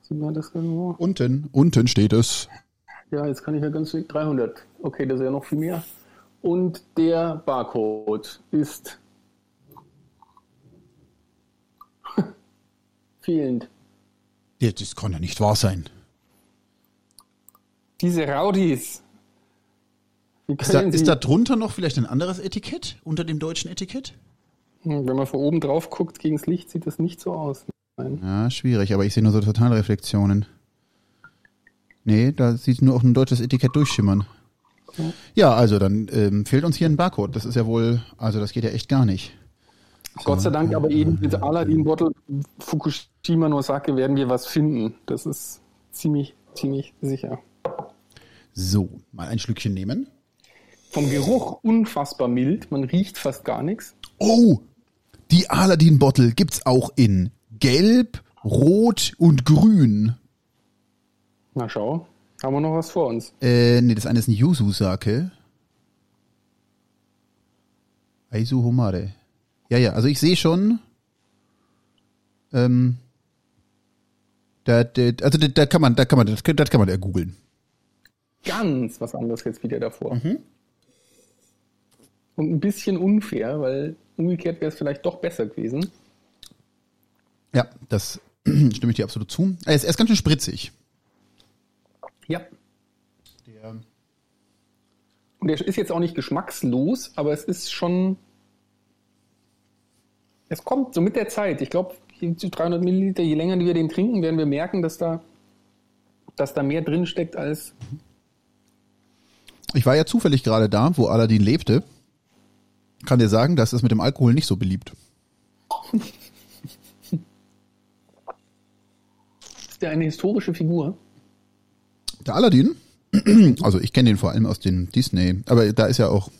Sieht man das irgendwo? Unten, unten steht es. Ja, jetzt kann ich ja ganz 300. Okay, das ist ja noch viel mehr. Und der Barcode ist fehlend. Ja, Das kann ja nicht wahr sein. Diese Raudis. Ist da, ist da drunter noch vielleicht ein anderes Etikett unter dem deutschen Etikett? Hm, wenn man von oben drauf guckt gegen das Licht, sieht das nicht so aus. Nein. Ja, schwierig, aber ich sehe nur so Totalreflexionen. Nee, da sieht nur auch ein deutsches Etikett durchschimmern. Ja, also dann ähm, fehlt uns hier ein Barcode. Das ist ja wohl, also das geht ja echt gar nicht. Gott sei Dank aber eben mit Aladdin Bottle Fukushima Nosake werden wir was finden. Das ist ziemlich, ziemlich sicher. So, mal ein Schlückchen nehmen. Vom Geruch unfassbar mild. Man riecht fast gar nichts. Oh, die Aladdin Bottle gibt's auch in Gelb, Rot und Grün. Na schau, haben wir noch was vor uns. Äh, nee, das eine ist ein Yuzu-Sake. Aizu Homare. Ja, ja, also ich sehe schon. Ähm, da, da, also da, da kann man, da kann man, das, das kann man ja googeln. Ganz was anderes jetzt wieder davor. Und ein bisschen unfair, weil umgekehrt wäre es vielleicht doch besser gewesen. Ja, das stimme ich dir absolut zu. Er ist, er ist ganz schön spritzig. Ja. Der, Und der ist jetzt auch nicht geschmackslos, aber es ist schon. Es kommt so mit der Zeit. Ich glaube, zu 300 Milliliter, je länger wir den trinken, werden wir merken, dass da, dass da mehr drin steckt als. ich war ja zufällig gerade da, wo Aladdin lebte. Kann dir sagen, das ist mit dem Alkohol nicht so beliebt. Ist der eine historische Figur? Der Aladdin, also ich kenne den vor allem aus den Disney, aber da ist ja auch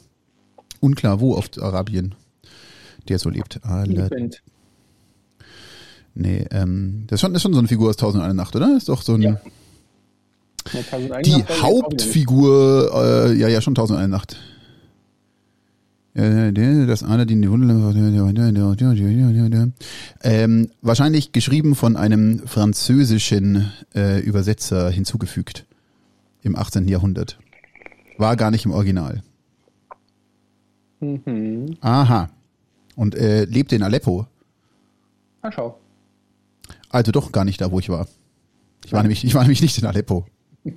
unklar, wo auf Arabien der so lebt. Aladdin. Event. Nee, ähm, das ist schon, das ist schon so eine Figur aus Tausend eine Nacht, oder? Ist doch so ein, Ja. Eine die jetzt. Hauptfigur, äh, ja, ja, schon Tausend eine Nacht. Das Aladdin, die Wunder, ähm, wahrscheinlich geschrieben von einem französischen äh, Übersetzer hinzugefügt im 18. Jahrhundert. War gar nicht im Original. Mhm. Aha. Und äh, lebte in Aleppo. Ah, schau. Also doch gar nicht da, wo ich war. Ich war nämlich, ich war nämlich nicht in Aleppo.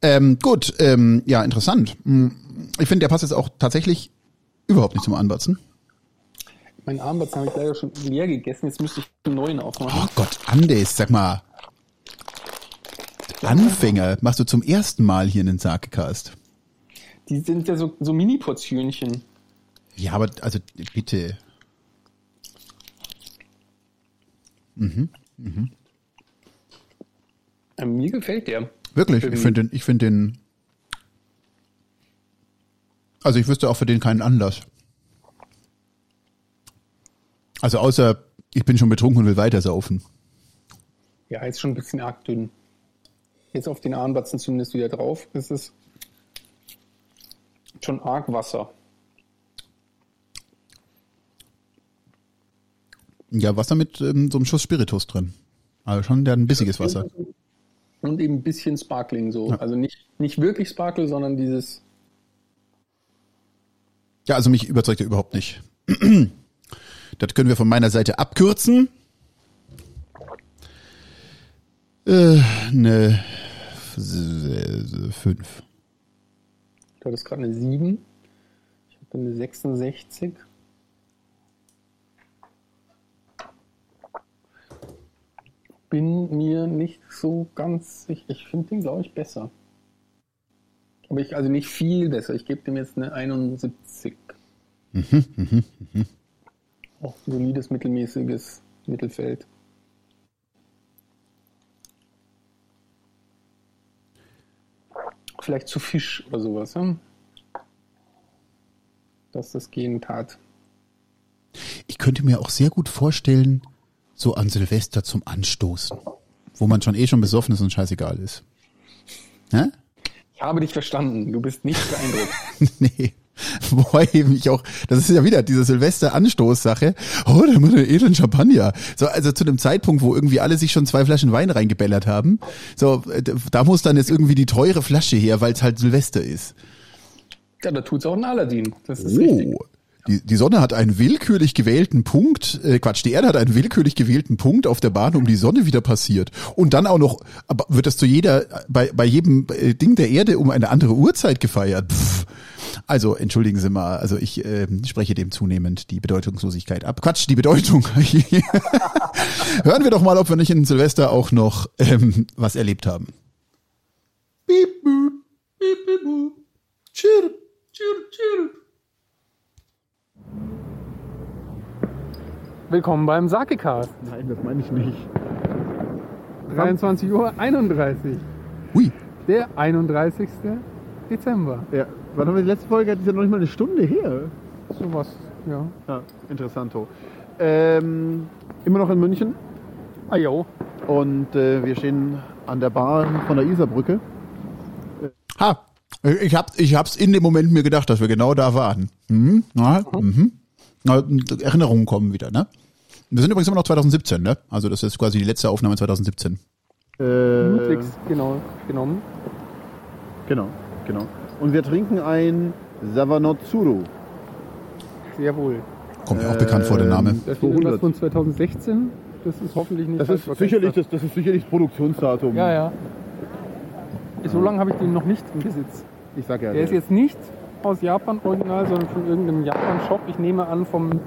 Ähm, gut, ähm, ja, interessant. Hm, Ich finde, der passt jetzt auch tatsächlich überhaupt nicht zum Anbatzen. Mein Armband habe ich leider schon leer gegessen. Jetzt müsste ich einen neuen aufmachen. Oh Gott, Andes, sag mal. Anfänger, machst du zum ersten Mal hier einen Sargcast. Die sind ja so, so Mini-Portionchen. Ja, aber also bitte. Äh, mir gefällt der. Wirklich, ich Irgendwie. finde den, ich finde den. Also ich wüsste auch für den keinen Anlass. Also außer ich bin schon betrunken und will weiter saufen. Ja, ist schon ein bisschen arg dünn. Jetzt auf den Armbatzen zumindest wieder drauf. Es ist schon arg Wasser. Ja, Wasser mit ähm, so einem Schuss Spiritus drin. Also schon, der hat ein bissiges Wasser. Und eben ein bisschen Sparkling so. Also nicht, nicht wirklich Sparkle, sondern dieses. Ja, also mich überzeugt er überhaupt nicht. Das können wir von meiner Seite abkürzen. Äh, eine 5. Du hattest gerade eine 7. Ich habe eine 66. Bin mir nicht so ganz sicher. Ich finde den, glaube ich, besser. Aber ich, also nicht viel besser. Ich gebe dem jetzt eine 71. Auch ein solides, mittelmäßiges Mittelfeld. Vielleicht zu Fisch oder sowas, ja? Dass das gehen tat. Ich könnte mir auch sehr gut vorstellen, so an Silvester zum Anstoßen, wo man schon eh schon besoffen ist und scheißegal ist. Hä? Ich habe dich verstanden. Du bist nicht beeindruckt. nee. Wobei eben ich auch, das ist ja wieder diese Silvester-Anstoß-Sache. Oh, da muss einen edlen Champagner. So, also zu dem Zeitpunkt, wo irgendwie alle sich schon zwei Flaschen Wein reingebellert haben. So, äh, da muss dann jetzt irgendwie die teure Flasche her, weil es halt Silvester ist. ja, da tut's auch ein Aladdin. Das ist richtig. Oh. Die, die Sonne hat einen willkürlich gewählten Punkt, äh, Quatsch, die Erde hat einen willkürlich gewählten Punkt auf der Bahn, um die Sonne wieder passiert. Und dann auch noch, aber wird das zu jeder, bei, bei jedem äh, Ding der Erde um eine andere Uhrzeit gefeiert? Pff. Also, entschuldigen Sie mal, also ich äh, spreche dem zunehmend die Bedeutungslosigkeit ab. Quatsch, die Bedeutung. Hören wir doch mal, ob wir nicht in Silvester auch noch ähm, was erlebt haben. Beep, boop, beep, beep, boop. Chirp, chirp, chirp. Willkommen beim Sakecast. Nein, das meine ich nicht. 23 Uhr 31. Hui. Der 31. Dezember. Ja, wann haben wir die letzte Folge? Das ist ja noch nicht mal eine Stunde her. Sowas, ja. Ja, interessanto. Ähm, immer noch in München Ah jo. und äh, wir stehen an der Bar von der Isarbrücke. Ha, ich hab, ich hab's in dem Moment mir gedacht, dass wir genau da waren. Mhm. Na, mhm. Na, Erinnerungen kommen wieder, ne? Wir sind übrigens immer noch 2017, ne? Also das ist quasi die letzte Aufnahme 2017. Äh, Ludwigs genau, genommen. genau, genau. Und wir trinken ein Savanotsuru. Sehr wohl. Kommt mir auch bekannt vor, der Name. Da steht irgendwas 200. von 2016. Das ist hoffentlich nicht Das ist sicherlich das, das ist sicherlich das Produktionsdatum. Ja, ja. So lange habe ich den noch nicht im Besitz. Ich sag ja. Der ist jetzt nicht aus Japan original, sondern von irgendeinem Japan-Shop. Ich nehme an vom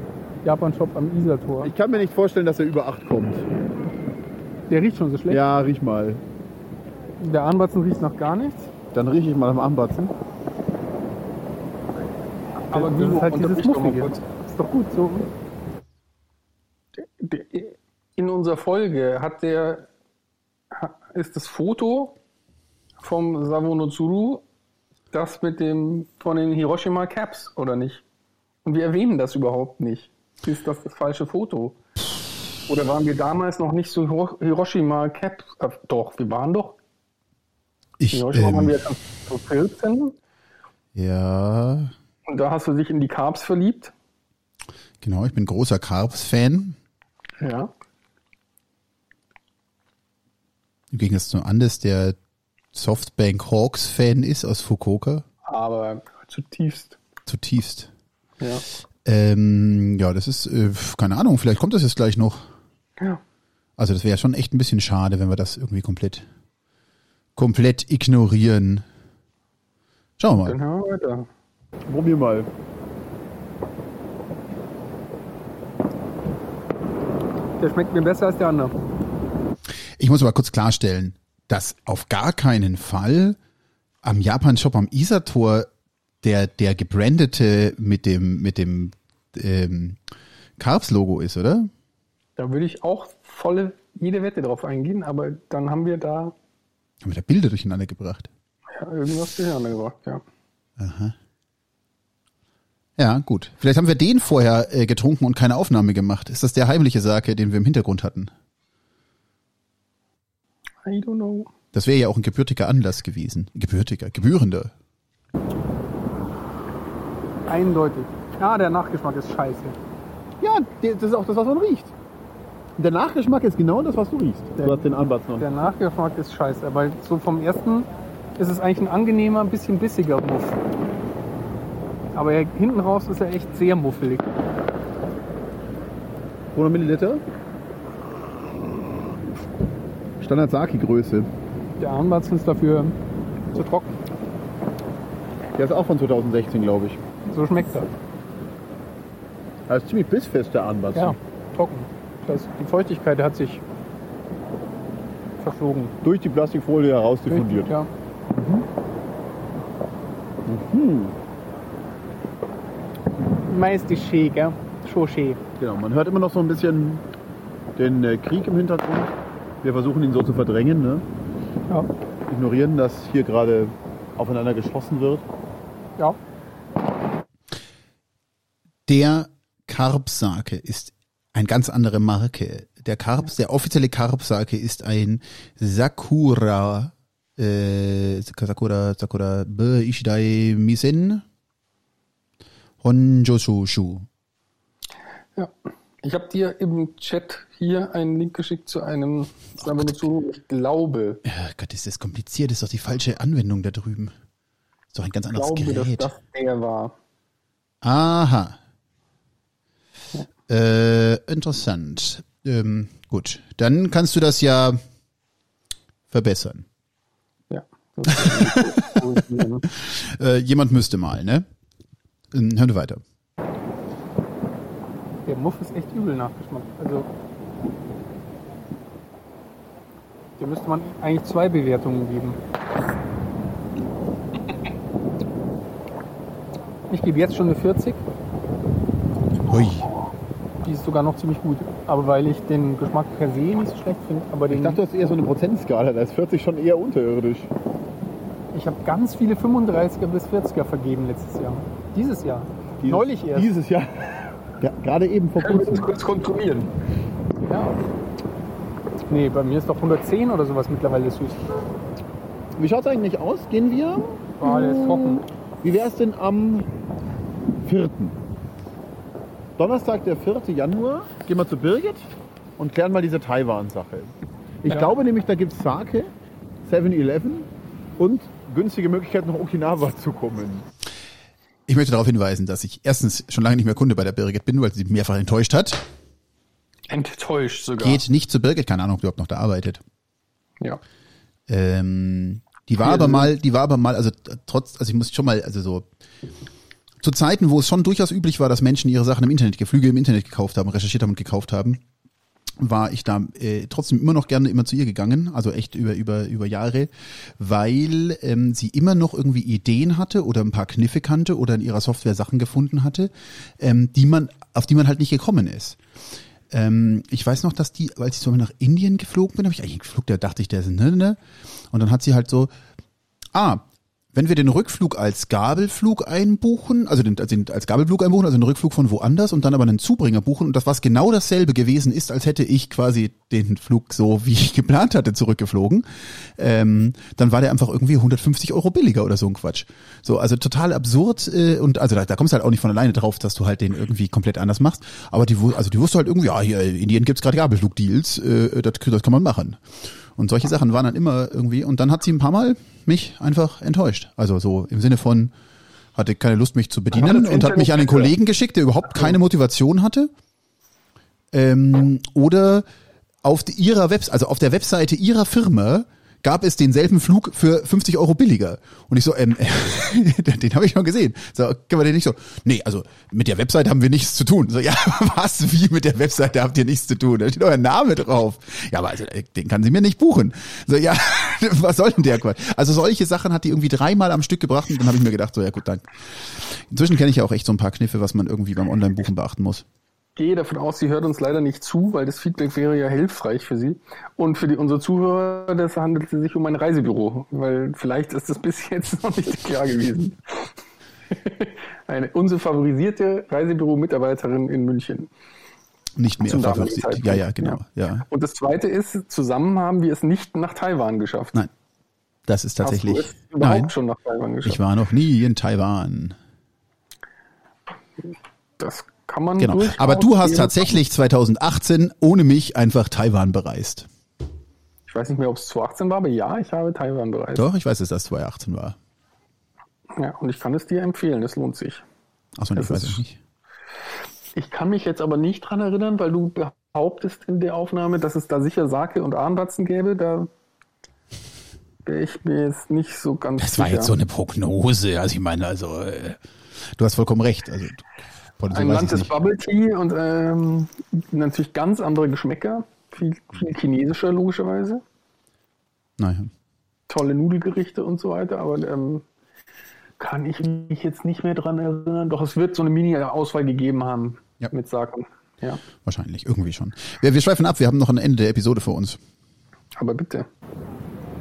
Japan-Shop am Isar-Tor. Ich kann mir nicht vorstellen, dass er über 8 kommt. Der riecht schon so schlecht. Ja, riech mal. Der Anbatzen riecht nach gar nichts. Dann rieche ich mal am Armbatzen. Aber Das ist halt dieses Muffige. Ist doch gut so. In unserer Folge hat der ist das Foto vom Savonozuru das mit dem von den Hiroshima Caps oder nicht? Und wir erwähnen das überhaupt nicht. Ist das das falsche Foto? Oder waren wir damals noch nicht so Hiro- Hiroshima Caps? Äh, doch, wir waren doch. Ich, Hiroshima waren ähm, wir jetzt so 14 ja, und da hast du dich in die Carbs verliebt. genau, ich bin großer Carbs-Fan. Ja. Im Gegensatz zu Anders, der Softbank Hawks-Fan ist aus Fukuoka. Aber zutiefst. Zutiefst. Ja. Ähm, ja, das ist, äh, keine Ahnung, vielleicht kommt das jetzt gleich noch. Ja. Also das wäre schon echt ein bisschen schade, wenn wir das irgendwie komplett, komplett ignorieren. Schauen wir Dann mal. hören wir weiter. Probier mal. Der schmeckt mir besser als der andere. Ich muss aber kurz klarstellen, dass auf gar keinen Fall am Japan-Shop am Isator der, der gebrandete mit dem, mit dem ähm, Carbs-Logo ist, oder? Da würde ich auch volle jede Wette drauf eingehen, aber dann haben wir da Haben wir da Bilder durcheinander gebracht? ja, irgendwas durcheinander gebracht, ja. Ja, gut. Vielleicht haben wir den vorher äh, getrunken und keine Aufnahme gemacht. Ist das der heimliche Sake, den wir im Hintergrund hatten? I don't know. Das wäre ja auch ein gebürtiger Anlass gewesen. Gebürtiger, gebührender. Eindeutig. Ja, der Nachgeschmack ist scheiße. Ja, das ist auch das, was man riecht. Der Nachgeschmack ist genau das, was du riechst. Der- du hast den Anbatzen noch. Der Nachgeschmack ist scheiße. Aber so vom ersten ist es eigentlich ein angenehmer, ein bisschen bissiger Muff. Aber er, hinten raus ist er echt sehr muffelig. 100 Milliliter. Standard Saki-Größe. Der Armbatzen ist dafür zu trocken. Der ist auch von 2016, glaube ich. So schmeckt er. Das ist ziemlich bissfest, der Anbatzen. Ja, trocken. Das, die Feuchtigkeit hat sich verflogen. Durch die Plastikfolie heraus diffundiert. Ja. Hm. Meist ist schön, gell? Schon schön. Genau, man hört immer noch so ein bisschen den äh, Krieg im Hintergrund. Wir versuchen ihn so zu verdrängen, ne? Ja. ignorieren, dass hier gerade aufeinander geschossen wird. ja. Der Karbsake ist eine ganz andere Marke. Der Karbs, der offizielle Karbsake ist ein Sakura, äh, Sakura, Sakura, Be Ishidai Misen Honjoshu. Ja. Ich habe dir im Chat hier einen Link geschickt zu einem Samonotsu. Ich glaube, Ja, Gott, ist das kompliziert. Ist doch die falsche Anwendung da drüben. Ist doch ein ganz anderes glaube, dass Gerät. das der war. Aha. Äh, interessant. Ähm, gut, dann kannst du das ja verbessern. Ja. Das Äh, jemand müsste mal, ne? Ähm, hören wir weiter. Der Muff ist echt übel Nachgeschmack. Also. Hier müsste man eigentlich zwei Bewertungen geben. Ich gebe jetzt schon eine 40. Hui. die ist sogar noch ziemlich gut. Aber weil ich den Geschmack per se nicht so schlecht finde. Aber den, Ich dachte, das ist eher so eine Prozentskala. Da ist 40 schon eher unterirdisch. ich habe ganz viele 35er bis 40er vergeben letztes Jahr. Dieses Jahr. Dieses- Neulich erst. Dieses Jahr. Gerade eben vor Können wir kurzem. uns kurz kontrollieren. Ja. Nee, bei mir ist doch 110 oder sowas mittlerweile süß. Wie schaut es eigentlich aus? Gehen wir? Ah, der ist trocken. Wie wäre es denn am 4. Donnerstag, der 4. Januar, gehen wir zu Birgit und klären mal diese Taiwan-Sache. Ich Ja. glaube nämlich, da gibt es Sake, 7-Eleven und günstige Möglichkeit, nach Okinawa zu kommen. Ich möchte darauf hinweisen, dass ich erstens schon lange nicht mehr Kunde bei der Birgit bin, weil sie mich mehrfach enttäuscht hat. Enttäuscht sogar. Geht nicht zu Birgit, keine Ahnung, ob die überhaupt noch da arbeitet. Ja. Ähm, die war aber also- mal, die war aber mal, also trotz, also ich muss schon mal, also so zu Zeiten, wo es schon durchaus üblich war, dass Menschen ihre Sachen im Internet, Geflüge im Internet gekauft haben, recherchiert haben und gekauft haben, war ich da äh, trotzdem immer noch gerne immer zu ihr gegangen, also echt über über über Jahre, weil ähm, sie immer noch irgendwie Ideen hatte oder ein paar Kniffe kannte oder in ihrer Software Sachen gefunden hatte, ähm, die man auf die man halt nicht gekommen ist. Ähm, ich weiß noch, dass die, als ich so nach Indien geflogen bin, habe ich eigentlich geflogen, da dachte ich, der ist ne, ne. Und dann hat sie halt so, ah, wenn wir den Rückflug als Gabelflug einbuchen, also den, also den als Gabelflug einbuchen, also den Rückflug von woanders und dann aber einen Zubringer buchen und das was genau dasselbe gewesen ist, als hätte ich quasi den Flug so wie ich geplant hatte zurückgeflogen, ähm, dann war der einfach irgendwie 150 Euro billiger oder so ein Quatsch. So, also total absurd äh, und also da, da kommst du halt auch nicht von alleine drauf, dass du halt den irgendwie komplett anders machst. Aber die, also die wusste halt irgendwie, ja, hier in Indien gibt's gerade Gabelflugdeals, äh, das, das kann man machen. Und solche Sachen waren dann immer irgendwie, und dann hat sie ein paar Mal mich einfach enttäuscht. Also so im Sinne von, hatte keine Lust, mich zu bedienen und hat mich an den gehört. Kollegen geschickt, der überhaupt keine Motivation hatte. Ähm, oder auf ihrer Webs also auf der Webseite ihrer Firma gab es denselben Flug für 50 Euro billiger. Und ich so, ähm, den, habe ich schon gesehen. So, können wir den nicht so? Nee, also mit der Webseite haben wir nichts zu tun. So, ja, was, wie mit der Webseite habt ihr nichts zu tun? Da steht euer Name drauf. Ja, aber also, den kann sie mir nicht buchen. So, ja, was soll denn der Quatsch? Also solche Sachen hat die irgendwie dreimal am Stück gebracht und dann habe ich mir gedacht, so, ja gut, dann. Inzwischen kenne ich ja auch echt so ein paar Kniffe, was man irgendwie beim Online-Buchen beachten muss. Gehe davon aus, sie hört uns leider nicht zu, weil das Feedback wäre ja hilfreich für sie. Und für die, unsere Zuhörer, das handelt sich um ein Reisebüro, weil vielleicht ist das bis jetzt noch nicht klar gewesen. Eine, unsere favorisierte Reisebüro-Mitarbeiterin in München. Nicht mehr favorisiert. Ja, ja, genau. Ja. Und das zweite ist, zusammen haben wir es nicht nach Taiwan geschafft. Nein. Das ist tatsächlich. Hast du es überhaupt Nein. schon nach Taiwan geschafft? Ich war noch nie in Taiwan. das kann man Genau. Aber du hast tatsächlich 2018 ohne mich einfach Taiwan bereist. Ich weiß nicht mehr, ob es 2018 war, aber ja, ich habe Taiwan bereist. Doch, ich weiß, dass das 2018 war. Ja, und ich kann es dir empfehlen, es lohnt sich. Achso, ich Das weiß es nicht. Ich kann mich jetzt aber nicht dran erinnern, weil du behauptest in der Aufnahme, dass es da sicher Sake und Ahnwatzen gäbe. Da wäre ich mir jetzt nicht so ganz Das war sicher. jetzt so eine Prognose. Also ich meine, also äh, du hast vollkommen recht. Also potenziell Ein Land des Bubble Tea und ähm, natürlich ganz andere Geschmäcker. Viel, viel chinesischer, logischerweise. Naja. Tolle Nudelgerichte und so weiter. Aber ähm, kann ich mich jetzt nicht mehr dran erinnern. Doch es wird so eine Mini-Auswahl gegeben haben Ja. mit Sake. Ja, Wahrscheinlich, irgendwie schon. Wir, wir schweifen ab, wir haben noch ein Ende der Episode vor uns. aber bitte.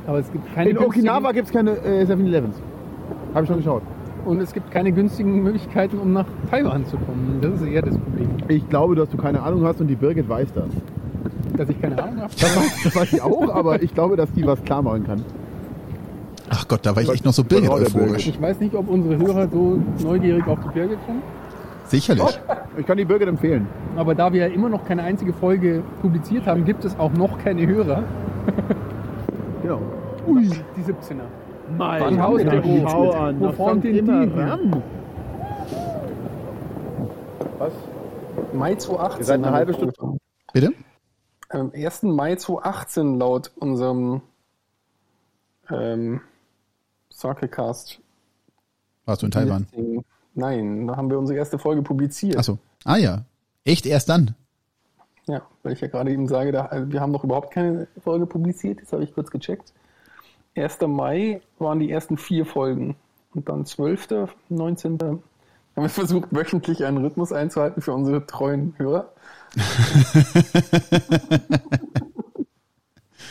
Aber es gibt keine In Okinawa gibt es keine äh, 7-Elevens. Habe ich schon geschaut. Und es gibt keine günstigen Möglichkeiten, um nach Taiwan zu kommen. Das ist eher das Problem. Ich glaube, dass du keine Ahnung hast und die Birgit weiß das. Dass ich keine Ahnung habe. Das weiß, das weiß ich auch, aber ich glaube, dass die was klar machen kann. Ach Gott, da war ich echt noch so was war der Birgit-euphorisch. Ich weiß nicht, ob unsere Hörer so neugierig auf die Birgit sind. Sicherlich. Ich kann die Birgit empfehlen. Aber da wir ja immer noch keine einzige Folge publiziert haben, gibt es auch noch keine Hörer. Genau. Ui, die 17er. Mein Wann haben wir denn Gott, schau publiziert? an. Wo fahren denn immer die ran. Was? Mai 2018. Ihr seid eine halbe Stunde-. Bitte? Am 1. Mai 2018 laut unserem ähm, Sakecast. Warst du in Taiwan? Nein, da haben wir unsere erste Folge publiziert. Achso. Ah ja. Echt erst dann? Ja, weil ich ja gerade eben sage, da, wir haben noch überhaupt keine Folge publiziert. Das habe ich kurz gecheckt. 1. Mai waren die ersten vier Folgen. Und dann 12., 19. haben wir versucht, wöchentlich einen Rhythmus einzuhalten für unsere treuen Hörer.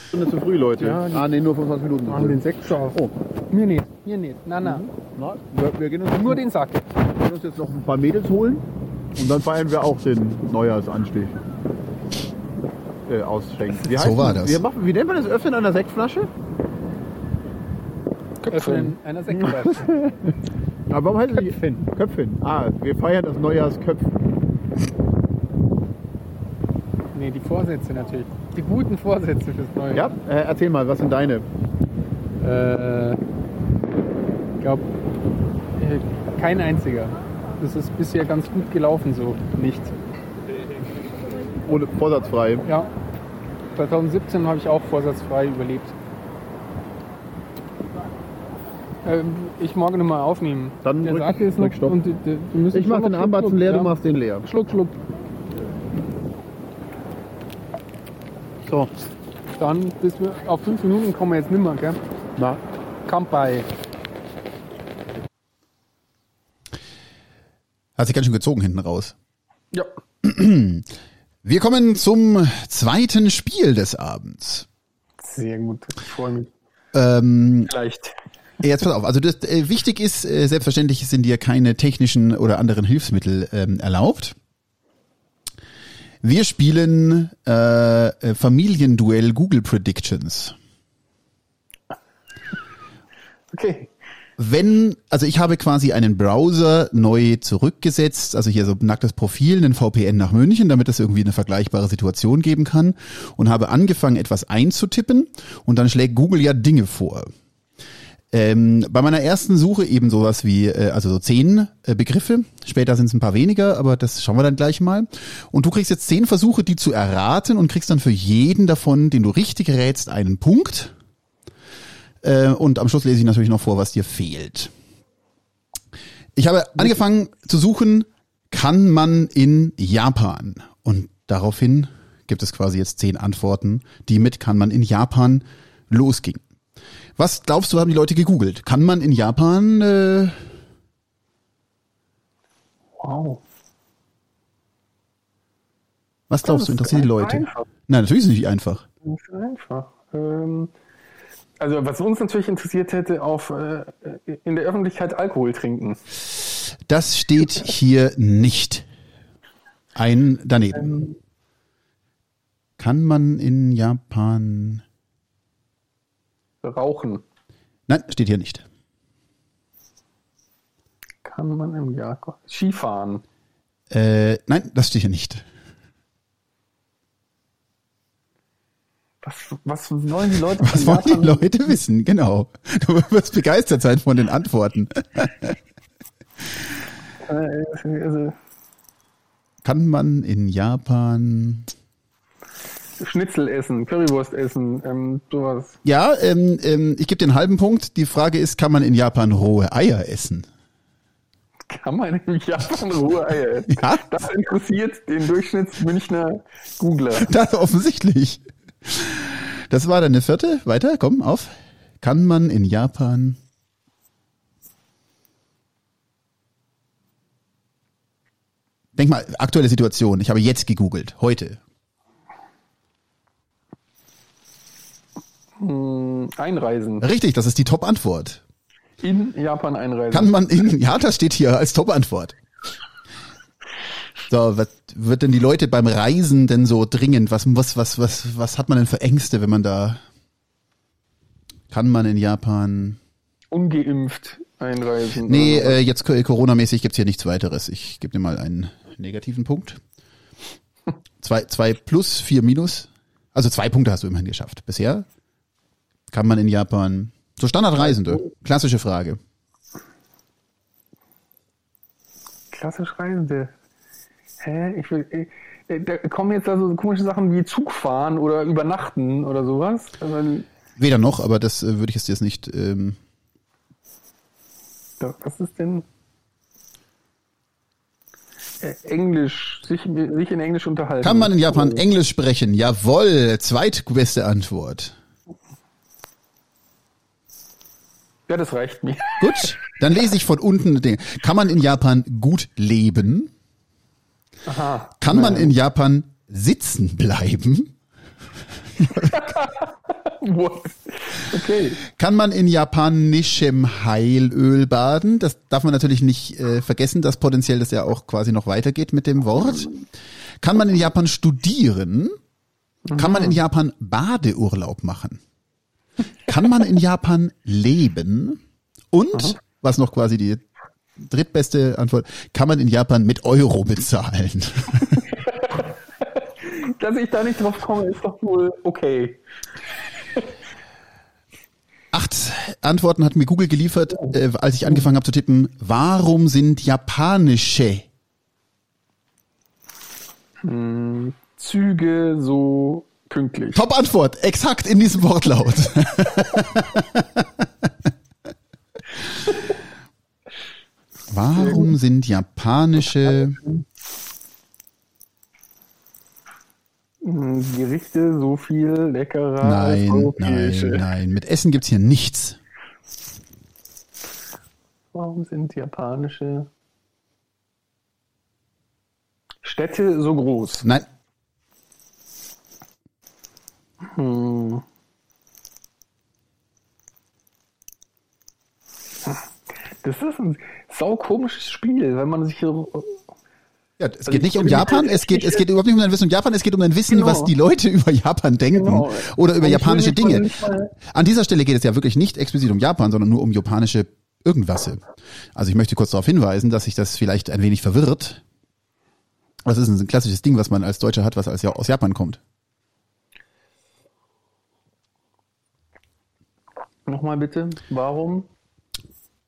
Stunde zu früh, Leute. Ja, ah, nee, nur 25 Minuten. früh. den Sekt scharf. Oh. Mir nicht, mir nicht. Na, na. Na, wir, wir, gehen uns, Nur den Sack. wir gehen uns jetzt noch ein paar Mädels holen und dann feiern wir auch den Neujahrsanstich. Äh, ausschenken. Wie So war das. Wie, machen, wie nennt man das Öffnen einer Sektflasche? Öffnen einer Sektflasche. Aber warum heißt nicht Köpfchen? Köpfchen. Ah, wir feiern das Neujahrsköpfen. nee, die Vorsätze natürlich. Die guten Vorsätze fürs neue Ja, äh, erzähl mal, was sind deine? Äh, ich glaube, kein einziger. Das ist bisher ganz gut gelaufen so. Nicht. Ohne vorsatzfrei. Ja. 2017 habe ich auch vorsatzfrei überlebt. Ähm, ich mag nicht mal aufnehmen. Dann Der drück- Sack ist noch Stopp. und die, die, du müssen Ich mach den Armbatzen leer, ja. du machst den leer. Schluck, Schluck. So, Dann bis wir auf fünf Minuten kommen wir jetzt nimmer, gell? na, Kampai. Hat sich ganz schön gezogen hinten raus. Ja. Wir kommen zum zweiten Spiel des Abends. Sehr gut. Ich freue mich. Ähm, Vielleicht. Jetzt pass auf, also das, äh, wichtig ist, äh, selbstverständlich sind dir keine technischen oder anderen Hilfsmittel ähm, erlaubt. Wir spielen äh, äh, Familienduell Google Predictions. Okay. Wenn, also ich habe quasi einen Browser neu zurückgesetzt, also hier so ein nacktes Profil, einen VPN nach München, damit es irgendwie eine vergleichbare Situation geben kann und habe angefangen, etwas einzutippen und dann schlägt Google ja Dinge vor. Ähm, bei meiner ersten Suche eben sowas wie, äh, also so zehn äh, Begriffe. Später sind es ein paar weniger, aber das schauen wir dann gleich mal. Und du kriegst jetzt zehn Versuche, die zu erraten und kriegst dann für jeden davon, den du richtig rätst, einen Punkt. Äh, und am Schluss lese ich natürlich noch vor, was dir fehlt. Ich habe angefangen zu suchen, kann man in Japan? Und daraufhin gibt es quasi jetzt zehn Antworten, die mit kann man in Japan losgingen. Was glaubst du, haben die Leute gegoogelt? Kann man in Japan? Äh, Wow. was glaubst du, interessiert die Leute? einfach. Nein, natürlich ist es nicht einfach. Nicht einfach. Ähm, also was uns natürlich interessiert hätte, auf äh, in der Öffentlichkeit Alkohol trinken. Das steht hier nicht. Ein daneben. Kann man in Japan? Rauchen. Nein, steht hier nicht. Kann man im Jahr Skifahren. Äh, nein, das steht hier nicht. Was, was wollen die Leute Was von wollen die Leute wissen? Genau. Du wirst begeistert sein von den Antworten. Äh, also, Kann man in Japan? Schnitzel essen, Currywurst essen, ähm, sowas. Ja, ähm, ähm, ich gebe dir einen halben Punkt. Die Frage ist, kann man in Japan rohe Eier essen? Kann man im Japan rohe Eier essen? Ja. Das interessiert den Durchschnittsmünchner Googler. Das offensichtlich. Das war deine vierte. Weiter, komm, auf. Kann man in Japan? Denk mal, aktuelle Situation. Ich habe jetzt gegoogelt. Heute. Hm, Einreisen. Richtig, das ist die Top-Antwort. In Japan einreisen. Kann man in, ja, das steht hier als Top-Antwort. So, was wird denn die Leute beim Reisen denn so dringend? Was, was, was, was, was hat man denn für Ängste, wenn man da, kann man in Japan? Ungeimpft einreisen. Nee, äh, jetzt co- Corona-mäßig gibt's hier nichts weiteres. Ich gebe dir mal einen negativen Punkt. Zwei, zwei plus, vier minus. Also zwei Punkte hast du immerhin geschafft. Bisher kann man in Japan, so Standardreisende, klassische Frage. Klassisch Reisende. Hä? Ich will, äh, äh, da kommen jetzt da so komische Sachen wie Zugfahren oder Übernachten oder sowas. Also, Weder noch, aber das äh, würde ich jetzt nicht. Ähm, da- was ist denn? Äh, Englisch, sich, sich in Englisch unterhalten. kann man in Japan. Englisch sprechen? Jawohl, zweitbeste Antwort. Ja, das reicht mir. Gut, dann lese ich von unten. den- Kann man in Japan gut leben? Aha. Kann man in Japan sitzen bleiben? Okay. Kann man in japanischem Heilöl baden? Das darf man natürlich nicht äh, vergessen, dass potenziell das ja auch quasi noch weitergeht mit dem Wort. Kann man in Japan studieren? Kann man in Japan Badeurlaub machen? Kann man in Japan leben? Und, was noch quasi die drittbeste Antwort, kann man in Japan mit Euro bezahlen? Dass ich da nicht drauf komme, ist doch wohl okay. Acht Antworten hat mir Google geliefert, äh, als ich angefangen habe zu tippen. Warum sind japanische Züge so pünktlich. Top Antwort, exakt in diesem Wortlaut. Warum sind japanische Hm, Gerichte so viel leckerer als Nein, nein, europäische. nein. Mit Essen gibt's hier nichts. Warum sind japanische Städte so groß? Nein, Hm. Das ist ein saukomisches Spiel, wenn man sich so ja, es geht nicht um Japan, es geht, es geht überhaupt nicht um dein Wissen um Japan, es geht um dein Wissen, Genau. was die Leute über Japan denken Genau. oder über japanische Dinge. An dieser Stelle geht es ja wirklich nicht explizit um Japan, sondern nur um japanische irgendwas. Also ich möchte kurz darauf hinweisen, dass sich das vielleicht ein wenig verwirrt. Das ist ein klassisches Ding, was man als Deutscher hat, was als aus Japan kommt. Nochmal bitte, warum?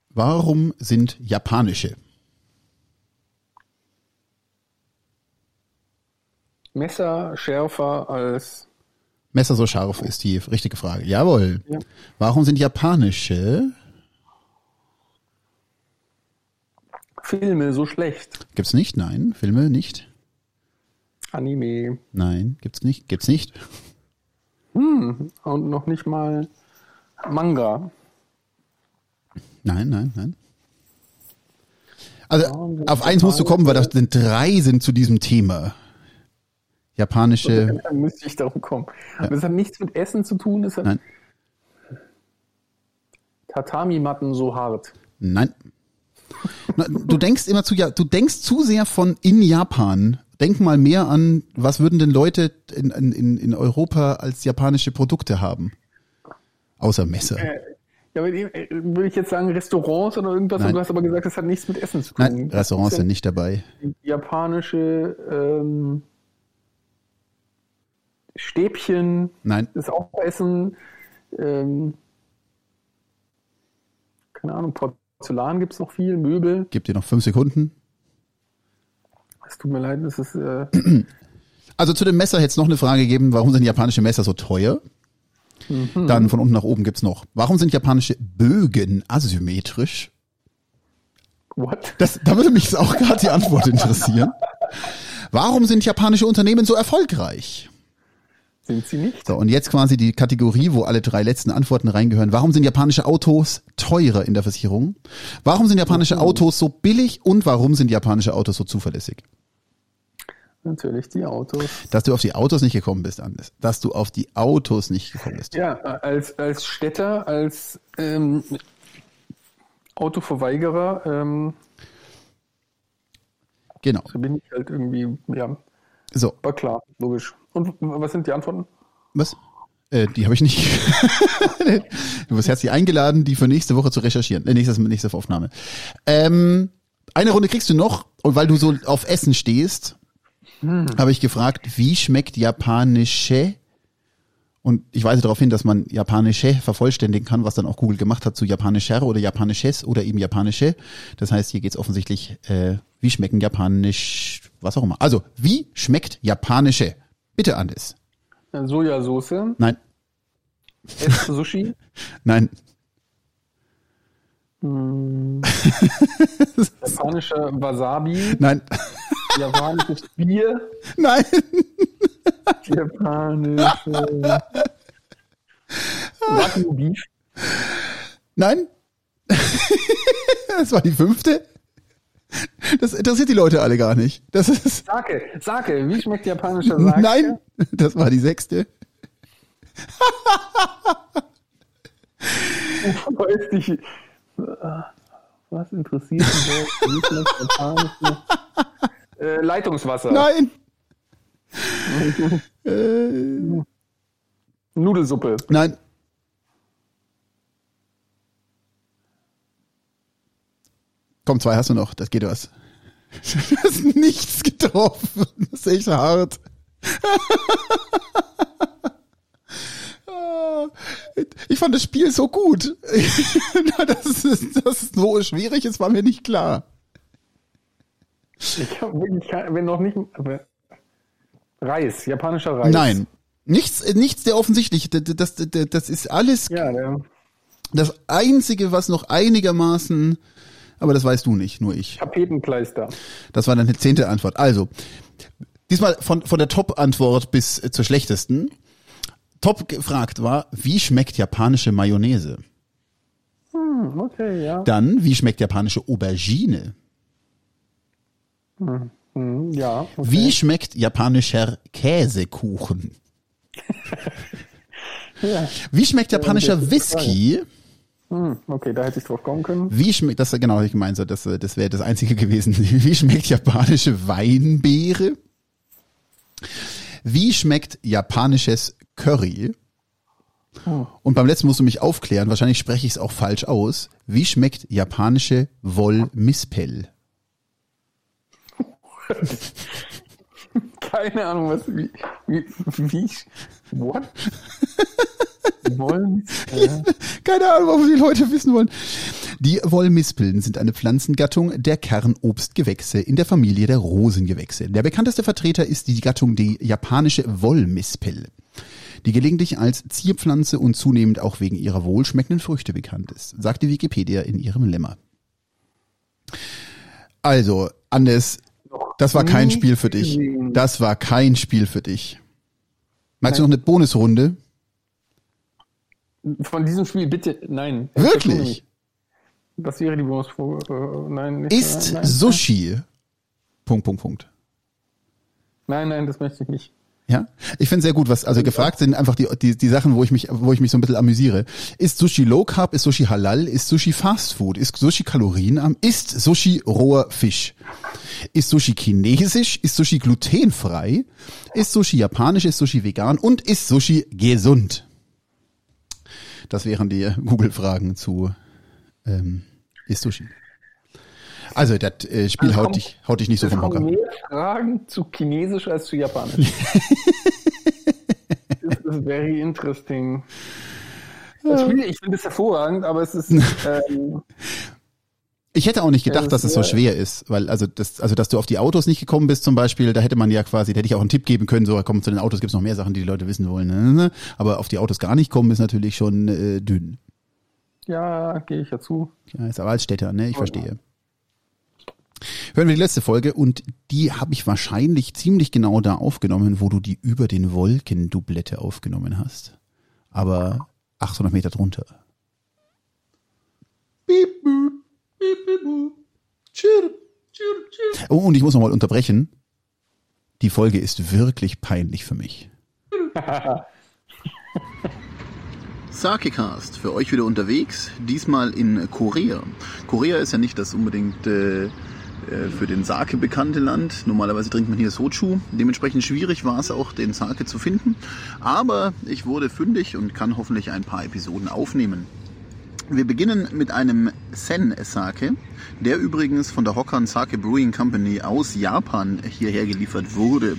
Warum sind japanische? Messer schärfer als Messer so scharf ist die richtige Frage. Jawohl. Ja. Warum sind japanische? Filme so schlecht. Gibt's nicht? Nein. Filme nicht? Anime. Nein. Gibt's nicht? Gibt's nicht? Und noch nicht mal Manga. Nein, nein, nein. Also auf eins musst du kommen, weil das sind drei sind zu diesem Thema. Japanische. Dann müsste ich darauf kommen. Aber es hat nichts mit Essen zu tun. Es hat Nein. Tatami-Matten so hart. Nein. Du denkst immer zu, ja, du denkst zu sehr von in Japan. Denk mal mehr an, was würden denn Leute in, in, in Europa als japanische Produkte haben? Außer Messer. Ja, aber äh, würde ich jetzt sagen Restaurants oder irgendwas, Nein. und du hast aber gesagt, das hat nichts mit Essen zu tun. Nein, Restaurants sind nicht dabei. Japanische ähm, Stäbchen Nein, ist auch Essen. Ähm, keine Ahnung, Porzellan gibt es noch viel, Möbel. gib dir noch fünf Sekunden. Es tut mir leid, das ist äh, Also zu dem Messer hätte es noch eine Frage gegeben, warum sind japanische Messer so teuer? Dann von unten nach oben gibt's noch. Warum sind japanische Bögen asymmetrisch? what? Das, da würde mich auch gerade die Antwort interessieren. Warum sind japanische Unternehmen so erfolgreich? Sind sie nicht? So, und jetzt quasi die Kategorie, wo alle drei letzten Antworten reingehören. Warum sind japanische Autos teurer in der Versicherung? Warum sind japanische Autos so billig? Und warum sind japanische Autos so zuverlässig? Natürlich die Autos. Dass du auf die Autos nicht gekommen bist, Anders. Dass du auf die Autos nicht gekommen bist. Ja, als, als Städter, als ähm, Autoverweigerer, ähm, Genau. so bin ich halt irgendwie, ja, So, war klar, logisch. Und was sind die Antworten? was? Äh, die habe ich nicht. du wirst herzlich eingeladen, die für nächste Woche zu recherchieren. Äh, nächstes, nächste Aufnahme. Ähm, eine Runde kriegst du noch, und weil du so auf Essen stehst, habe ich gefragt, wie schmeckt japanische? Und ich weise darauf hin, dass man japanische vervollständigen kann, was dann auch Google gemacht hat zu japanischer oder japanisches oder eben japanische. Das heißt, hier geht's offensichtlich, äh, wie schmecken japanisch, was auch immer. Also, wie schmeckt japanische? Bitte, Andes. Äh, Sojasauce, Nein, Ess Sushi, nein, japanischer Wasabi, nein, japanisches Bier, nein. japanische Wagyu Beef, Nein? das war die fünfte? Das interessiert die Leute alle gar nicht. Das ist. Sake, Sake. Wie schmeckt japanischer Sake? Nein, das war die sechste. Weiß dich. Was interessiert mich? Äh, Leitungswasser. Nein. äh, Nudelsuppe. nein. Komm, zwei hast du noch. Das geht was. Du hast nichts getroffen. Das ist echt hart. Ich fand das Spiel so gut. Dass es, dass es so schwierig ist, war mir nicht klar. Ich habe wirklich kein, wenn noch nicht. Reis, japanischer Reis. Nein. Nichts, nichts der offensichtlich. Das, das, das, ist alles Ja, der das Einzige, was noch einigermaßen, aber das weißt du nicht, nur ich. Tapetenkleister. Das war deine zehnte Antwort. Also, diesmal von, von der Top-Antwort bis zur schlechtesten. Top gefragt war, wie schmeckt japanische Mayonnaise? Hm, okay, ja. Dann, wie schmeckt japanische Aubergine? Ja. Okay. Wie schmeckt japanischer Käsekuchen? Ja. Wie schmeckt japanischer ist Whisky? Hm, okay, da hätte ich drauf kommen können. Wie schmeckt, das genau, ich gemeint, so, das, äh, das wäre das Einzige gewesen. Wie schmeckt japanische Weinbeere? Wie schmeckt japanisches Curry? Und beim letzten musst du mich aufklären, wahrscheinlich spreche ich es auch falsch aus. Wie schmeckt japanische Wollmispel? Keine Ahnung, was, wie, wie, wie, what? Wollen, äh, Keine Ahnung, warum die Leute wissen wollen. Die Wollmispeln sind eine Pflanzengattung der Kernobstgewächse in der Familie der Rosengewächse. Der bekannteste Vertreter ist die Gattung die japanische Wollmispel, die gelegentlich als Zierpflanze und zunehmend auch wegen ihrer wohlschmeckenden Früchte bekannt ist, sagt die Wikipedia in ihrem Lemma. Also, Anders, das war kein Spiel für dich. gesehen. Das war kein Spiel für dich. Magst du noch eine Bonusrunde? von diesem Spiel bitte, nein. Wirklich? Was wäre die Bonus? Äh, nein, nicht, Ist nein, nein, Sushi. Punkt, Punkt, Punkt. Nein, nein, das möchte ich nicht. Ja, ich finde sehr gut, was also gefragt sind einfach die, die die Sachen, wo ich mich wo ich mich so ein bisschen amüsiere. Ist Sushi Low Carb? Ist Sushi Halal? Ist Sushi Fast Food? Ist Sushi kalorienarm? Ist Sushi roher Fisch? Ist Sushi chinesisch? Ist Sushi glutenfrei? Ist Sushi japanisch? Ist Sushi vegan? Und ist Sushi gesund? Das wären die Google-Fragen zu ähm, ist Sushi. Also das äh, Spiel Also haut dich haut dich nicht so Es vom Hocker. mehr Fragen zu Chinesisch als zu Japanisch. das ist very interesting. Das Spiel, ich finde es hervorragend, aber es ist ähm, Ich hätte auch nicht Ja, gedacht, das dass es so ist, schwer ist, weil also das, also dass du auf die Autos nicht gekommen bist zum Beispiel, da hätte man ja quasi, da hätte ich auch einen Tipp geben können, so komm zu den Autos gibt's noch mehr Sachen, die die Leute wissen wollen. ne? Aber auf die Autos gar nicht kommen ist natürlich schon äh, dünn. ja, gehe ich ja zu. Ja, ist aber als Städter, ne? Ich verstehe. Hören wir die letzte Folge und die habe ich wahrscheinlich ziemlich genau da aufgenommen, wo du die über den Wolken Doublette aufgenommen hast. Aber 800 Meter drunter. Oh, und ich muss noch mal unterbrechen. Die Folge ist wirklich peinlich für mich. Sakecast für euch wieder unterwegs, diesmal in Korea. Korea ist ja nicht das unbedingt äh, für den Sake bekannte Land. Normalerweise trinkt man hier Sochu. Dementsprechend schwierig war es auch, den Sake zu finden. Aber ich wurde fündig und kann hoffentlich ein paar Episoden aufnehmen. Wir beginnen mit einem Sen Sake, der übrigens von der Hokan Sake Brewing Company aus Japan hierher geliefert wurde.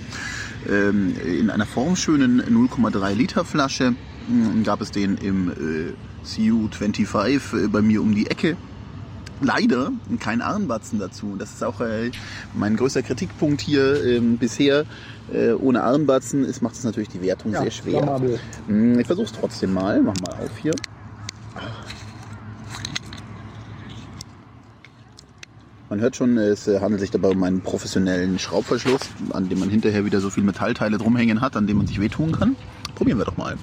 Ähm, in einer formschönen 0,3 Liter Flasche mh, gab es den im äh, CU25 äh, bei mir um die Ecke. Leider kein Armbatzen dazu. Das ist auch äh, mein größter Kritikpunkt hier ähm, bisher. Äh, ohne Armbatzen ist, macht es natürlich die Wertung sehr schwer. Hm, Ich versuch's trotzdem mal. Mach mal auf hier. Man hört schon, es äh, handelt sich dabei um einen professionellen Schraubverschluss, an dem man hinterher wieder so viel Metallteile drumhängen hat, an dem man sich wehtun kann. Probieren wir doch mal.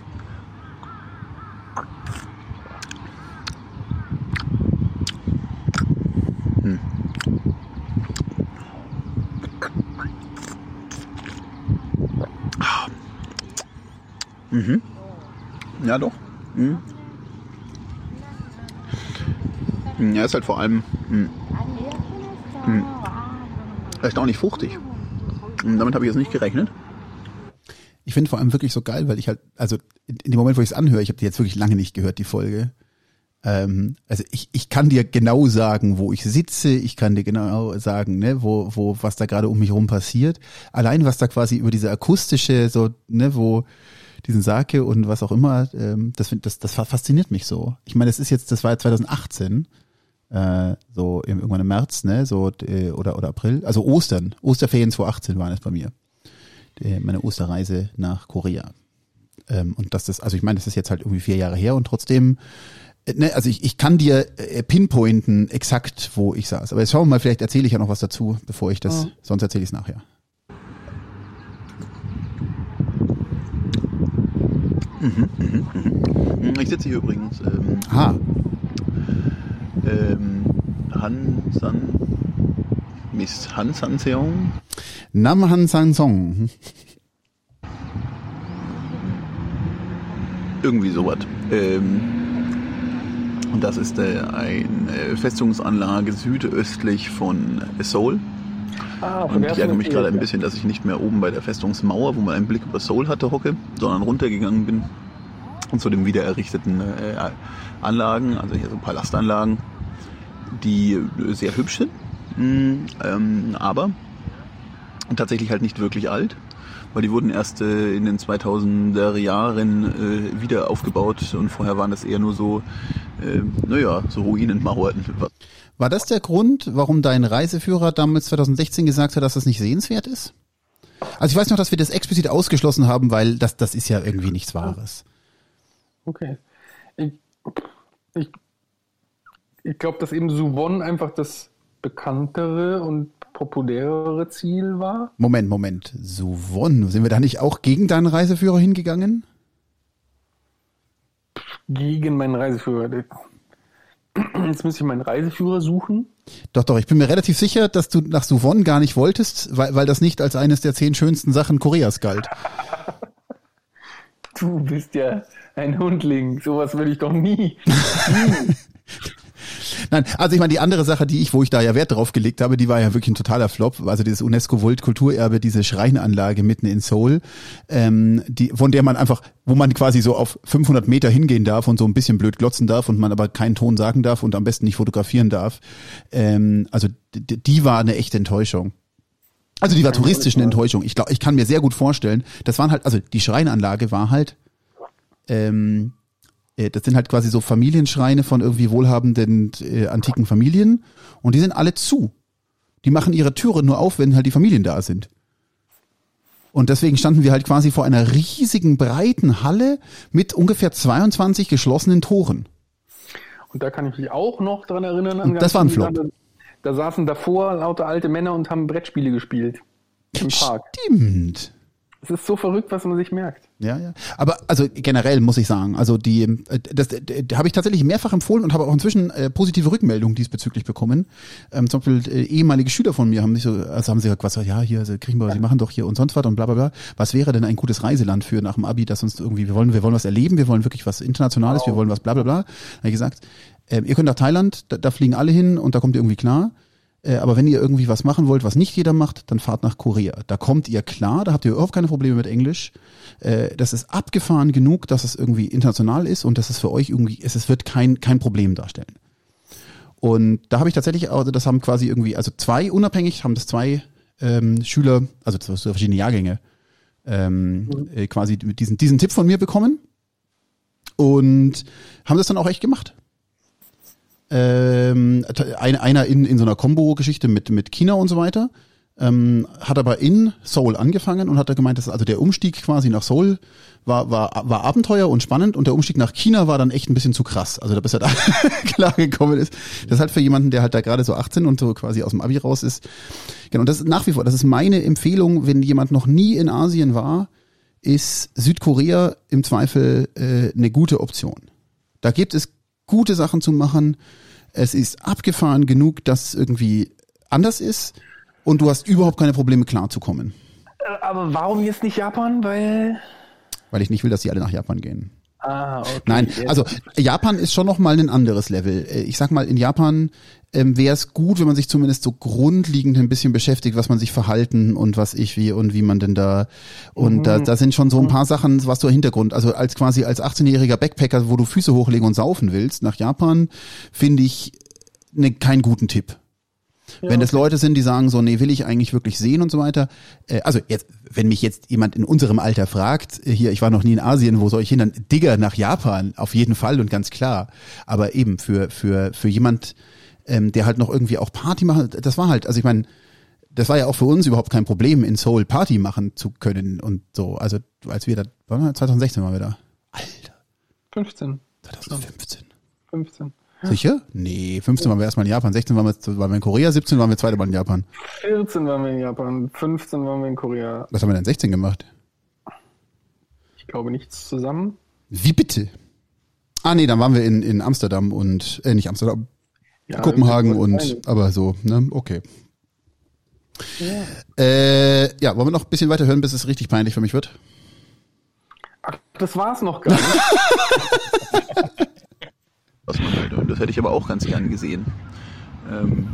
Mhm. Ja, doch. Mhm. Ja, ist halt vor allem mh, mh, erstaunlich fruchtig. Und damit habe ich jetzt nicht gerechnet. Ich finde vor allem wirklich so geil, weil ich halt, also in dem Moment, wo ich es anhöre, ich habe die jetzt wirklich lange nicht gehört, die Folge. Ähm, also ich, ich kann dir genau sagen, wo ich sitze, ich kann dir genau sagen, ne, wo, wo, was da gerade um mich rum passiert. Allein was da quasi über diese akustische, so, ne, wo diesen Sake und was auch immer, ähm, das, das, das fasziniert mich so. Ich meine, das ist jetzt, das war ja 2018 äh, so irgendwann im März, ne, so äh, oder oder April, also Ostern, Osterferien 2018 waren es bei mir, die, meine Osterreise nach Korea. Ähm, und das ist, also ich meine, das ist jetzt halt irgendwie vier Jahre her und trotzdem, äh, ne, also ich, ich kann dir äh, pinpointen exakt, wo ich saß. Aber jetzt schauen wir mal, vielleicht erzähle ich ja noch was dazu, bevor ich das, oh. sonst erzähle ich es nachher. Mhm, mhm, mhm. Ich sitze hier übrigens. Ähm, ah ähm, Han San Miss Han San Seong. Nam Han San Song. Irgendwie sowas. Ähm, und das ist äh, eine Festungsanlage südöstlich von Seoul. Ah, und ich ärgere mich gerade ein bisschen, dass ich nicht mehr oben bei der Festungsmauer, wo man einen Blick über Seoul hatte, hocke, sondern runtergegangen bin und zu den wiedererrichteten äh, Anlagen, also hier so Palastanlagen, die sehr hübsch sind, mm, ähm, aber tatsächlich halt nicht wirklich alt, weil die wurden erst äh, in den 2000er Jahren äh, wieder aufgebaut und vorher waren das eher nur so, äh, naja, so Ruinenmauern. War das der Grund, warum dein Reiseführer damals 2016 gesagt hat, dass das nicht sehenswert ist? Also ich weiß noch, dass wir das explizit ausgeschlossen haben, weil das, das ist ja irgendwie nichts Wahres. Okay. Ich, ich ich glaube, dass eben Suwon einfach das bekanntere und populärere Ziel war. Moment, Moment. Suwon, sind wir da nicht auch gegen deinen Reiseführer hingegangen? Gegen meinen Reiseführer. Jetzt muss ich meinen Reiseführer suchen. Doch, doch, ich bin mir relativ sicher, dass du nach Suwon gar nicht wolltest, weil, weil das nicht als eines der zehn schönsten Sachen Koreas galt. du bist ja ein Hundling. Sowas will ich doch nie. nie. Nein, also ich meine, die andere Sache, die ich, wo ich da ja Wert drauf gelegt habe, die war ja wirklich ein totaler Flop. Also dieses UNESCO-Weltkulturerbe, diese Schreinanlage mitten in Seoul, ähm, die, von der man einfach, wo man quasi so auf 500 Meter hingehen darf und so ein bisschen blöd glotzen darf und man aber keinen Ton sagen darf und am besten nicht fotografieren darf. Ähm, also die war eine echte Enttäuschung. Also die war touristisch eine Enttäuschung. Ich glaube, ich kann mir sehr gut vorstellen, das waren halt, also die Schreinanlage war halt, ähm, äh, das sind halt quasi so Familienschreine von irgendwie wohlhabenden äh, antiken Familien und die sind alle zu. Die machen ihre Türe nur auf, wenn halt die Familien da sind. Und deswegen standen wir halt quasi vor einer riesigen, breiten Halle mit ungefähr 22 geschlossenen Toren. Und da kann ich mich auch noch dran erinnern. An das war ein Flop. Da, da saßen davor lauter alte Männer und haben Brettspiele gespielt. Im Park. Stimmt. Es ist so verrückt, was man sich merkt. Ja, ja. Aber also generell muss ich sagen, also die, äh, das, das, das habe ich tatsächlich mehrfach empfohlen und habe auch inzwischen äh, positive Rückmeldungen diesbezüglich bekommen. Ähm, zum Beispiel äh, ehemalige Schüler von mir haben sich so, also haben sie gesagt, was, ja, hier, also kriegen wir, ja. sie machen doch hier und sonst was und bla bla bla. Was wäre denn ein gutes Reiseland für nach dem Abi, das uns irgendwie, wir wollen, wir wollen was erleben, wir wollen wirklich was Internationales, wow. wir wollen was bla bla bla. Da habe ich gesagt, äh, ihr könnt nach Thailand, da, da fliegen alle hin und da kommt ihr irgendwie klar. Äh, aber wenn ihr irgendwie was machen wollt, was nicht jeder macht, dann fahrt nach Korea. Da kommt ihr klar, da habt ihr überhaupt keine Probleme mit Englisch. Äh, das ist abgefahren genug, dass es irgendwie international ist und dass es für euch irgendwie, es, es wird kein, kein Problem darstellen. Und da habe ich tatsächlich, also das haben quasi irgendwie, also zwei unabhängig, haben das zwei ähm, Schüler, also zwei verschiedene Jahrgänge, ähm, mhm. äh, quasi diesen, diesen Tipp von mir bekommen und haben das dann auch echt gemacht ähm, einer in, in so einer Combo-Geschichte mit, mit China und so weiter, ähm, hat aber in Seoul angefangen und hat da gemeint, dass also der Umstieg quasi nach Seoul war, war, war Abenteuer und spannend und der Umstieg nach China war dann echt ein bisschen zu krass. Also da bis er da klar gekommen ist. Das ist halt für jemanden, der halt da gerade so 18 und so quasi aus dem Abi raus ist. Genau, das ist nach wie vor, das ist meine Empfehlung, wenn jemand noch nie in Asien war, ist Südkorea im Zweifel äh, eine gute Option. Da gibt es gute Sachen zu machen. Es ist abgefahren genug, dass es irgendwie anders ist und du hast überhaupt keine Probleme klarzukommen. Äh, aber warum jetzt nicht Japan? Weil weil ich nicht will, dass die alle nach Japan gehen. Ah, okay. Nein, also Japan ist schon noch mal ein anderes Level. Äh, Ich sag mal, in Japan ähm, wäre es gut, wenn man sich zumindest so grundlegend ein bisschen beschäftigt, was man sich verhalten und was ich wie und wie man denn da und da, da sind schon so ein paar Sachen, was du Hintergrund, also als quasi als 18-jähriger Backpacker, wo du Füße hochlegen und saufen willst nach Japan, finde ich ne, keinen guten Tipp. Wenn das Leute sind, die sagen so, nee, will ich eigentlich wirklich sehen und so weiter. Äh, also jetzt, wenn mich jetzt jemand in unserem Alter fragt, äh, hier, ich war noch nie in Asien, wo soll ich hin? Dann Digger nach Japan, auf jeden Fall und ganz klar. Aber eben für für für jemand, ähm, der halt noch irgendwie auch Party macht, das war halt, also ich meine, das war ja auch für uns überhaupt kein Problem, in Seoul Party machen zu können und so. Also als wir da, waren wir 2016 waren wir da. Alter, 15, 2015. 15. Sicher? Nee, 15 waren wir erstmal in Japan, 16 waren wir, waren wir in Korea, 17 waren wir zweite Mal in Japan. 14 waren wir in Japan, 15 waren wir in Korea. Was haben wir denn 16 gemacht? Ich glaube nichts zusammen. Wie bitte? Ah nee, dann waren wir in, in Amsterdam und äh, nicht Amsterdam, Ja, Kopenhagen und wollte aber so, ne? Okay. sein. Ja. Äh, ja, wollen wir noch ein bisschen weiter hören, bis es richtig peinlich für mich wird? Ach, das war's noch gar nicht. was man halt, und das hätte ich aber auch ganz gern gesehen. Ähm,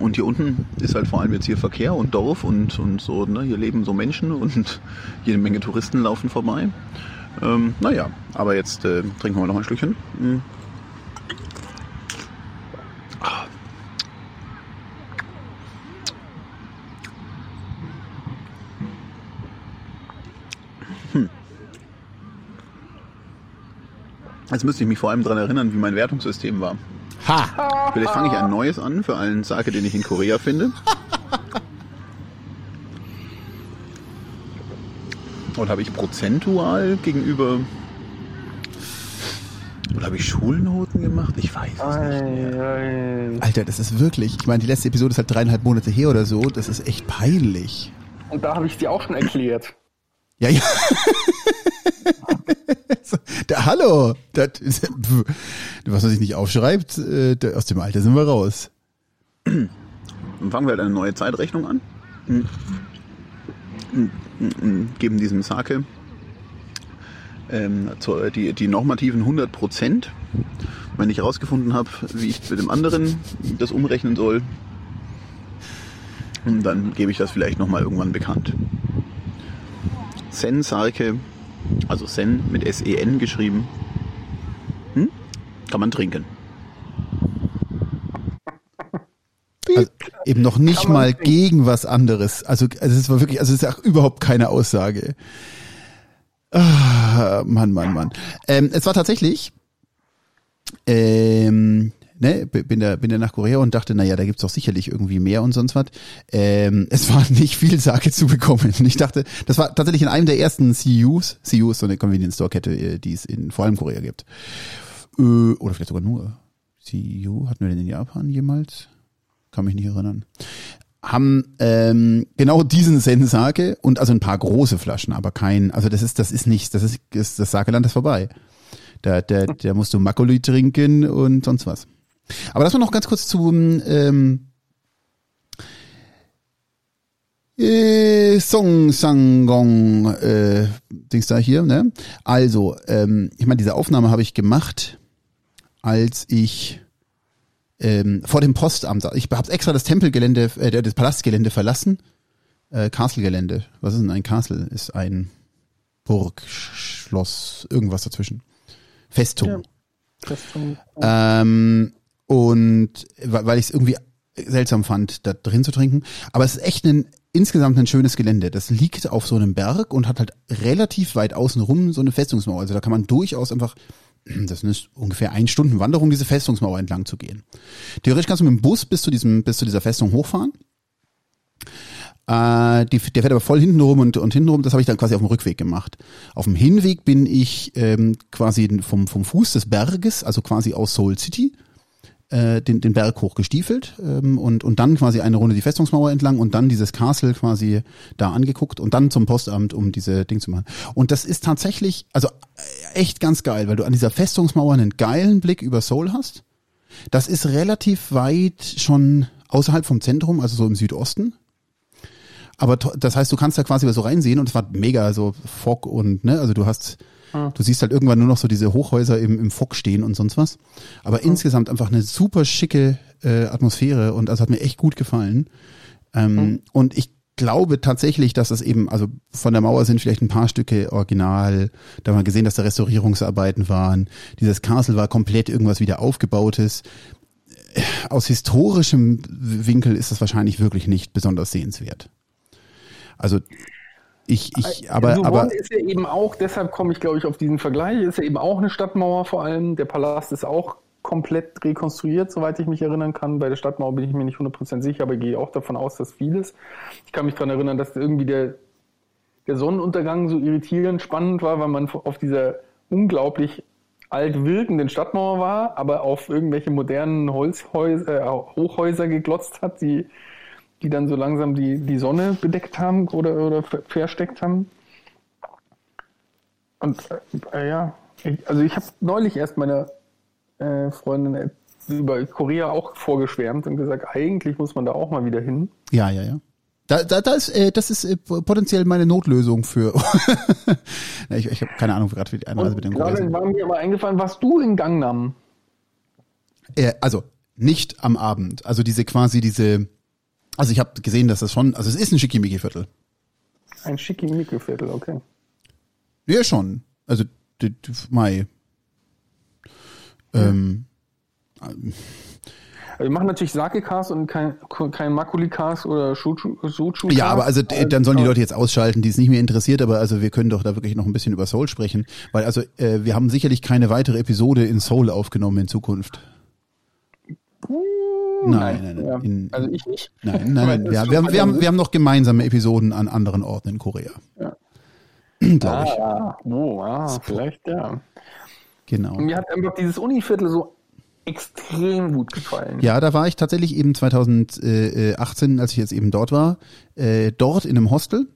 und hier unten ist halt vor allem jetzt hier Verkehr und Dorf und, und so, ne? hier leben so Menschen und jede Menge Touristen laufen vorbei. Ähm, naja, aber jetzt äh, trinken wir noch ein Schlückchen. Jetzt müsste ich mich vor allem daran erinnern, wie mein Wertungssystem war. Ha! Vielleicht fange ich ein neues an für allen Sake, den ich in Korea finde. Oder habe ich prozentual gegenüber. Oder habe ich Schulnoten gemacht? Ich weiß es nicht mehr. Alter, das ist wirklich, ich meine, die letzte Episode ist halt dreieinhalb Monate her oder so, das ist echt peinlich. Und da habe ich dir auch schon erklärt. Ja, ja. Da, hallo, das, was man sich nicht aufschreibt, äh, aus dem Alter sind wir raus. Dann fangen wir halt eine neue Zeitrechnung an. Mm. Mm, mm, mm, Geben diesem Sake ähm, die, die normativen 100 Prozent. Wenn ich herausgefunden habe, wie ich mit dem anderen das umrechnen soll, und dann gebe ich das vielleicht nochmal irgendwann bekannt. Sen Sake, also Sen mit S-E-N geschrieben, hm? kann man trinken. Also eben noch nicht mal trinken. gegen was anderes. Also, also es war wirklich, also es ist auch überhaupt keine Aussage. Ah, Mann, Mann, Mann. Ähm, es war tatsächlich, ähm, ne, bin da, bin da nach Korea und dachte, naja, da gibt's doch sicherlich irgendwie mehr und sonst was. Ähm, es war nicht viel Sake zu bekommen. Ich dachte, das war tatsächlich in einem der ersten CUs. CU ist so eine Convenience Store Kette, äh, die es in vor allem Korea gibt. Äh, oder vielleicht sogar nur. CU hatten wir den in Japan jemals? Kann mich nicht erinnern. Haben ähm, genau diesen Sensake und also ein paar große Flaschen, aber kein, also das ist, das ist nicht, das ist, ist das Sakeland ist vorbei. Da, da, da musst du Makgeolli trinken und sonst was. Aber lass mal noch ganz kurz zum ähm, äh, Song Sangong äh, Dings da hier, ne? Also, ähm, ich meine, diese Aufnahme habe ich gemacht, als ich ähm, vor dem Postamt. Ich habe extra das Tempelgelände, äh, das Palastgelände verlassen. Äh, Castle-Gelände. Was ist denn ein Castle? Ist ein Burg, Sch- Schloss, irgendwas dazwischen. Festung. Ja. Ähm, und weil ich es irgendwie seltsam fand, da drin zu trinken. Aber es ist echt ein insgesamt ein schönes Gelände. Das liegt auf so einem Berg und hat halt relativ weit außenrum so eine Festungsmauer. Also da kann man durchaus einfach, das ist ungefähr ein Stunden Wanderung, diese Festungsmauer entlang zu gehen. Theoretisch kannst du mit dem Bus bis zu diesem, bis zu dieser Festung hochfahren. Äh, die, der fährt aber voll hinten rum und, und hinten rum, das habe ich dann quasi auf dem Rückweg gemacht. Auf dem Hinweg bin ich ähm, quasi vom, vom Fuß des Berges, also quasi aus Seoul City, äh, den, den Berg hochgestiefelt ähm, und, und dann quasi eine Runde die Festungsmauer entlang und dann dieses Castle quasi da angeguckt und dann zum Postamt, um diese Ding zu machen. Und das ist tatsächlich, also äh, echt ganz geil, weil du an dieser Festungsmauer einen geilen Blick über Seoul hast. Das ist relativ weit schon außerhalb vom Zentrum, also so im Südosten. Aber das heißt, du kannst da quasi so reinsehen und es war mega so Fog und, ne, also du hast, du siehst halt irgendwann nur noch so diese Hochhäuser im, im Fog stehen und sonst was. Aber insgesamt einfach eine super schicke äh, Atmosphäre und also hat mir echt gut gefallen. Ähm, Und ich glaube tatsächlich, dass das eben, also von der Mauer sind vielleicht ein paar Stücke original. Da haben wir gesehen, dass da Restaurierungsarbeiten waren. Dieses Castle war komplett irgendwas wieder aufgebautes. Aus historischem Winkel ist das wahrscheinlich wirklich nicht besonders sehenswert. Also ich, ich, aber, Sorbonne aber ist ja eben auch, deshalb komme ich glaube ich auf diesen Vergleich, ist ja eben auch eine Stadtmauer vor allem. Der Palast ist auch komplett rekonstruiert, soweit ich mich erinnern kann. Bei der Stadtmauer bin ich mir nicht 100% sicher, aber ich gehe auch davon aus, dass vieles. Ich kann mich daran erinnern, dass irgendwie der, der Sonnenuntergang so irritierend spannend war, weil man auf dieser unglaublich alt wirkenden Stadtmauer war, aber auf irgendwelche modernen Holzhäuser, äh, Hochhäuser geglotzt hat, die, die dann so langsam die, die Sonne bedeckt haben oder, oder ver- versteckt haben. Und äh, ja, ich, also ich habe neulich erst meiner äh, Freundin äh, über Korea auch vorgeschwärmt und gesagt, eigentlich muss man da auch mal wieder hin. ja, ja, ja. Da, da, da ist, äh, das ist äh, potenziell meine Notlösung für. Ich ich habe keine Ahnung, gerade wie die Einreise mit dem Korea sind. war mir aber eingefallen, warst du in Gangnam? Äh, also nicht am Abend. Also diese quasi diese. Also ich habe gesehen, dass das schon. Also es ist ein Schickimicki-Viertel. Ein Schickimicki-Viertel, okay. Ja, schon. Also Mai. Ähm, Wir machen natürlich Sake-Cast und kein, kein Makuli-Cast oder Suchu. ja, aber also dann sollen die Leute jetzt ausschalten, die es nicht mehr interessiert, aber also wir können doch da wirklich noch ein bisschen über Soul sprechen, weil also äh, wir haben sicherlich keine weitere Episode in Soul aufgenommen in Zukunft. Nein, nein, nein. Ja, In, also ich nicht. nein, nein, nein. das Wir, haben, wir, haben, wir haben noch gemeinsame Episoden an anderen Orten in Korea. Ja. Glaube ich. Ah, oh, ah, vielleicht, ja. Genau. Mir hat einfach dieses Univiertel so extrem gut gefallen. Ja, da war ich tatsächlich eben 2018, als ich jetzt eben dort war, äh, dort in einem Hostel.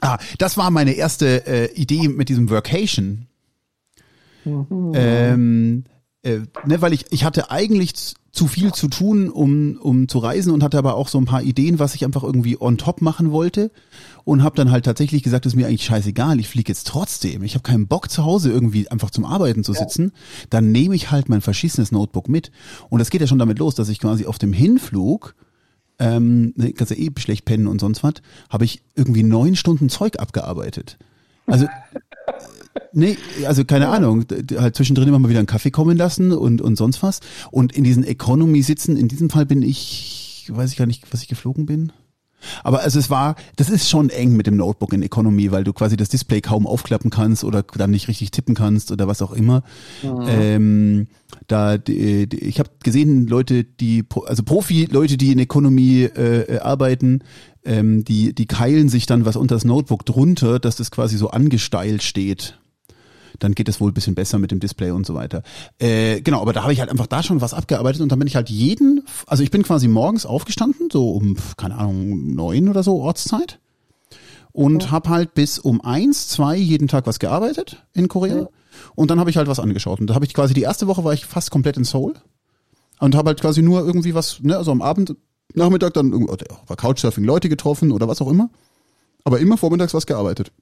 Ah, das war meine erste äh, Idee mit diesem Workation. Ähm, äh, ne, weil ich, ich hatte eigentlich zu viel zu tun, um, um zu reisen und hatte aber auch so ein paar Ideen, was ich einfach irgendwie on top machen wollte und habe dann halt tatsächlich gesagt, ist mir eigentlich scheißegal, ich fliege jetzt trotzdem. Ich habe keinen Bock zu Hause irgendwie einfach zum Arbeiten zu sitzen. Dann nehme ich halt mein verschissenes Notebook mit. Und das geht ja schon damit los, dass ich quasi auf dem Hinflug ähm, ne, kannst ja eh schlecht pennen und sonst was, habe ich irgendwie neun Stunden Zeug abgearbeitet. Also Nee, also keine Ahnung, halt zwischendrin immer mal wieder einen Kaffee kommen lassen und, und sonst was. Und in diesen Economy sitzen, in diesem Fall bin ich, weiß ich gar nicht, was ich geflogen bin. Aber also es war, das ist schon eng mit dem Notebook in Economy, weil du quasi das Display kaum aufklappen kannst oder dann nicht richtig tippen kannst oder was auch immer. Ähm, da die, die, ich habe gesehen Leute, die also Profi-Leute, die in Economy äh, äh, arbeiten, ähm, die die keilen sich dann was unter das Notebook drunter, dass das quasi so angesteilt steht dann geht es wohl ein bisschen besser mit dem Display und so weiter. Äh, genau, aber da habe ich halt einfach da schon was abgearbeitet und dann bin ich halt jeden, also ich bin quasi morgens aufgestanden, so um, keine Ahnung, neun oder so Ortszeit und hab halt bis um eins, zwei jeden Tag was gearbeitet in Korea und dann habe ich halt was angeschaut und da habe ich quasi die erste Woche war ich fast komplett in Seoul und habe halt quasi nur irgendwie was, ne, also am Abend, Nachmittag dann oder war Couchsurfing Leute getroffen oder was auch immer, aber immer vormittags was gearbeitet.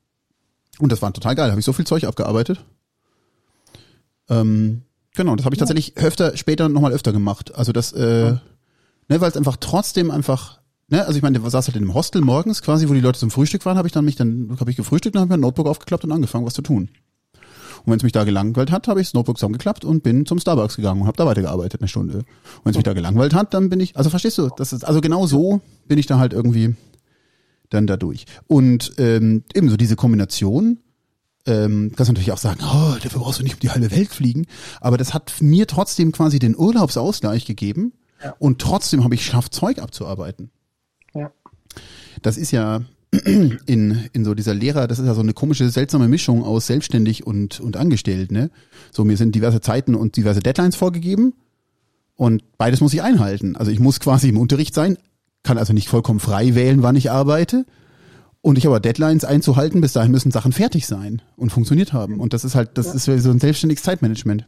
Und das war total geil. Habe ich so viel Zeug abgearbeitet. Ähm, genau, das habe ich tatsächlich öfter, später nochmal öfter gemacht. Also das, äh, ne, weil es einfach trotzdem einfach, ne, also ich meine, der saß halt in einem Hostel morgens quasi, wo die Leute zum Frühstück waren, habe ich dann mich dann, habe ich gefrühstückt und habe mir ein Notebook aufgeklappt und angefangen, was zu tun. Und wenn es mich da gelangweilt hat, habe ich das Notebook zusammengeklappt und bin zum Starbucks gegangen und habe da weitergearbeitet eine Stunde. Und wenn es mich da gelangweilt hat, dann bin ich, also verstehst du, das ist, also genau so bin ich da halt irgendwie dann dadurch. Und ähm, ebenso diese Kombination, ähm, kannst natürlich auch sagen, oh, dafür brauchst du nicht um die halbe Welt fliegen. Aber das hat mir trotzdem quasi den Urlaubsausgleich gegeben Ja. und trotzdem habe ich geschafft, Zeug abzuarbeiten. Ja. Das ist ja in, in so dieser Lehrer, das ist ja so eine komische, seltsame Mischung aus selbstständig und, und angestellt, ne? So, mir sind diverse Zeiten und diverse Deadlines vorgegeben und beides muss ich einhalten. Also ich muss quasi im Unterricht sein, kann also nicht vollkommen frei wählen, wann ich arbeite. Und ich habe Deadlines einzuhalten, bis dahin müssen Sachen fertig sein und funktioniert haben. Und das ist halt, das ist so ein selbstständiges Zeitmanagement.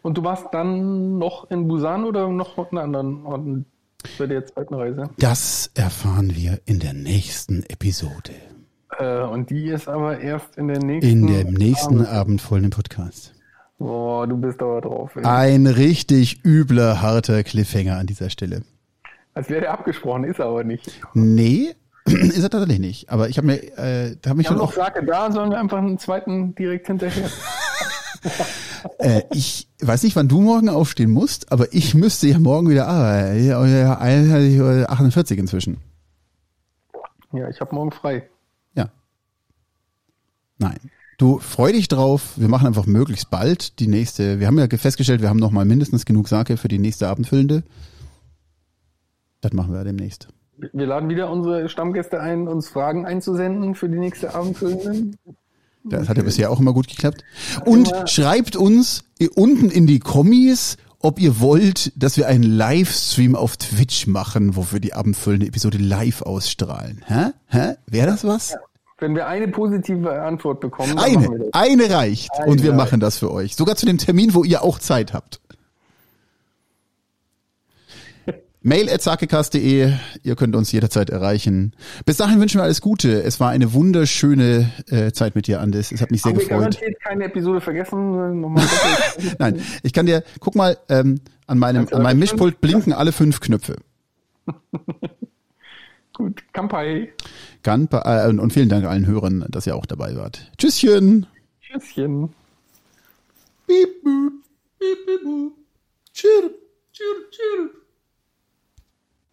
Und du warst dann noch in Busan oder noch in anderen Orten? bei der zweiten Reise. Das erfahren wir in der nächsten Episode. Äh, und die ist aber erst in der nächsten. In dem nächsten abendvollen Podcast. Boah, du bist aber drauf. Ey. Ein richtig übler, harter Cliffhanger an dieser Stelle. Als wäre der abgesprochen, ist er aber nicht. Nee, ist er tatsächlich nicht. Aber ich habe mir, äh, da habe ich Wir haben schon noch auch, Sake da, sollen wir einfach einen zweiten direkt hinterher. äh, ich weiß nicht, wann du morgen aufstehen musst, aber ich müsste ja morgen wieder arbeiten. Ja, ja, 48 inzwischen. ja, ich habe morgen frei. Ja. Nein. Du freu dich drauf. Wir machen einfach möglichst bald die nächste. Wir haben ja festgestellt, wir haben noch mal mindestens genug Sake für die nächste Abendfüllende. Das machen wir demnächst. Wir laden wieder unsere Stammgäste ein, uns Fragen einzusenden für die nächste Abendfüllenden. Das hat ja bisher auch immer gut geklappt. Und schreibt uns unten in die Kommis, ob ihr wollt, dass wir einen Livestream auf Twitch machen, wo wir die abendfüllende Episode live ausstrahlen. Hä? Hä? Wäre das was? Wenn wir eine positive Antwort bekommen, Eine, eine reicht. Und wir Eine machen das für euch. Sogar zu dem Termin, wo ihr auch Zeit habt. Mail at sakecast.de, ihr könnt uns jederzeit erreichen. Bis dahin wünschen wir alles Gute. Es war eine wunderschöne äh, Zeit mit dir, Andes. Es hat mich sehr wir gefreut. garantiert keine Episode vergessen? Nein, ich kann dir, guck mal, ähm, an meinem, an meinem Mischpult blinken alle fünf Knöpfe. Gut, Kampai. Gan äh, und- vielen Dank allen Hörern, dass ihr auch dabei wart. Tschüsschen. Tschüsschen. Boop, beep, beep, boop. Chirp, chirp, chirp.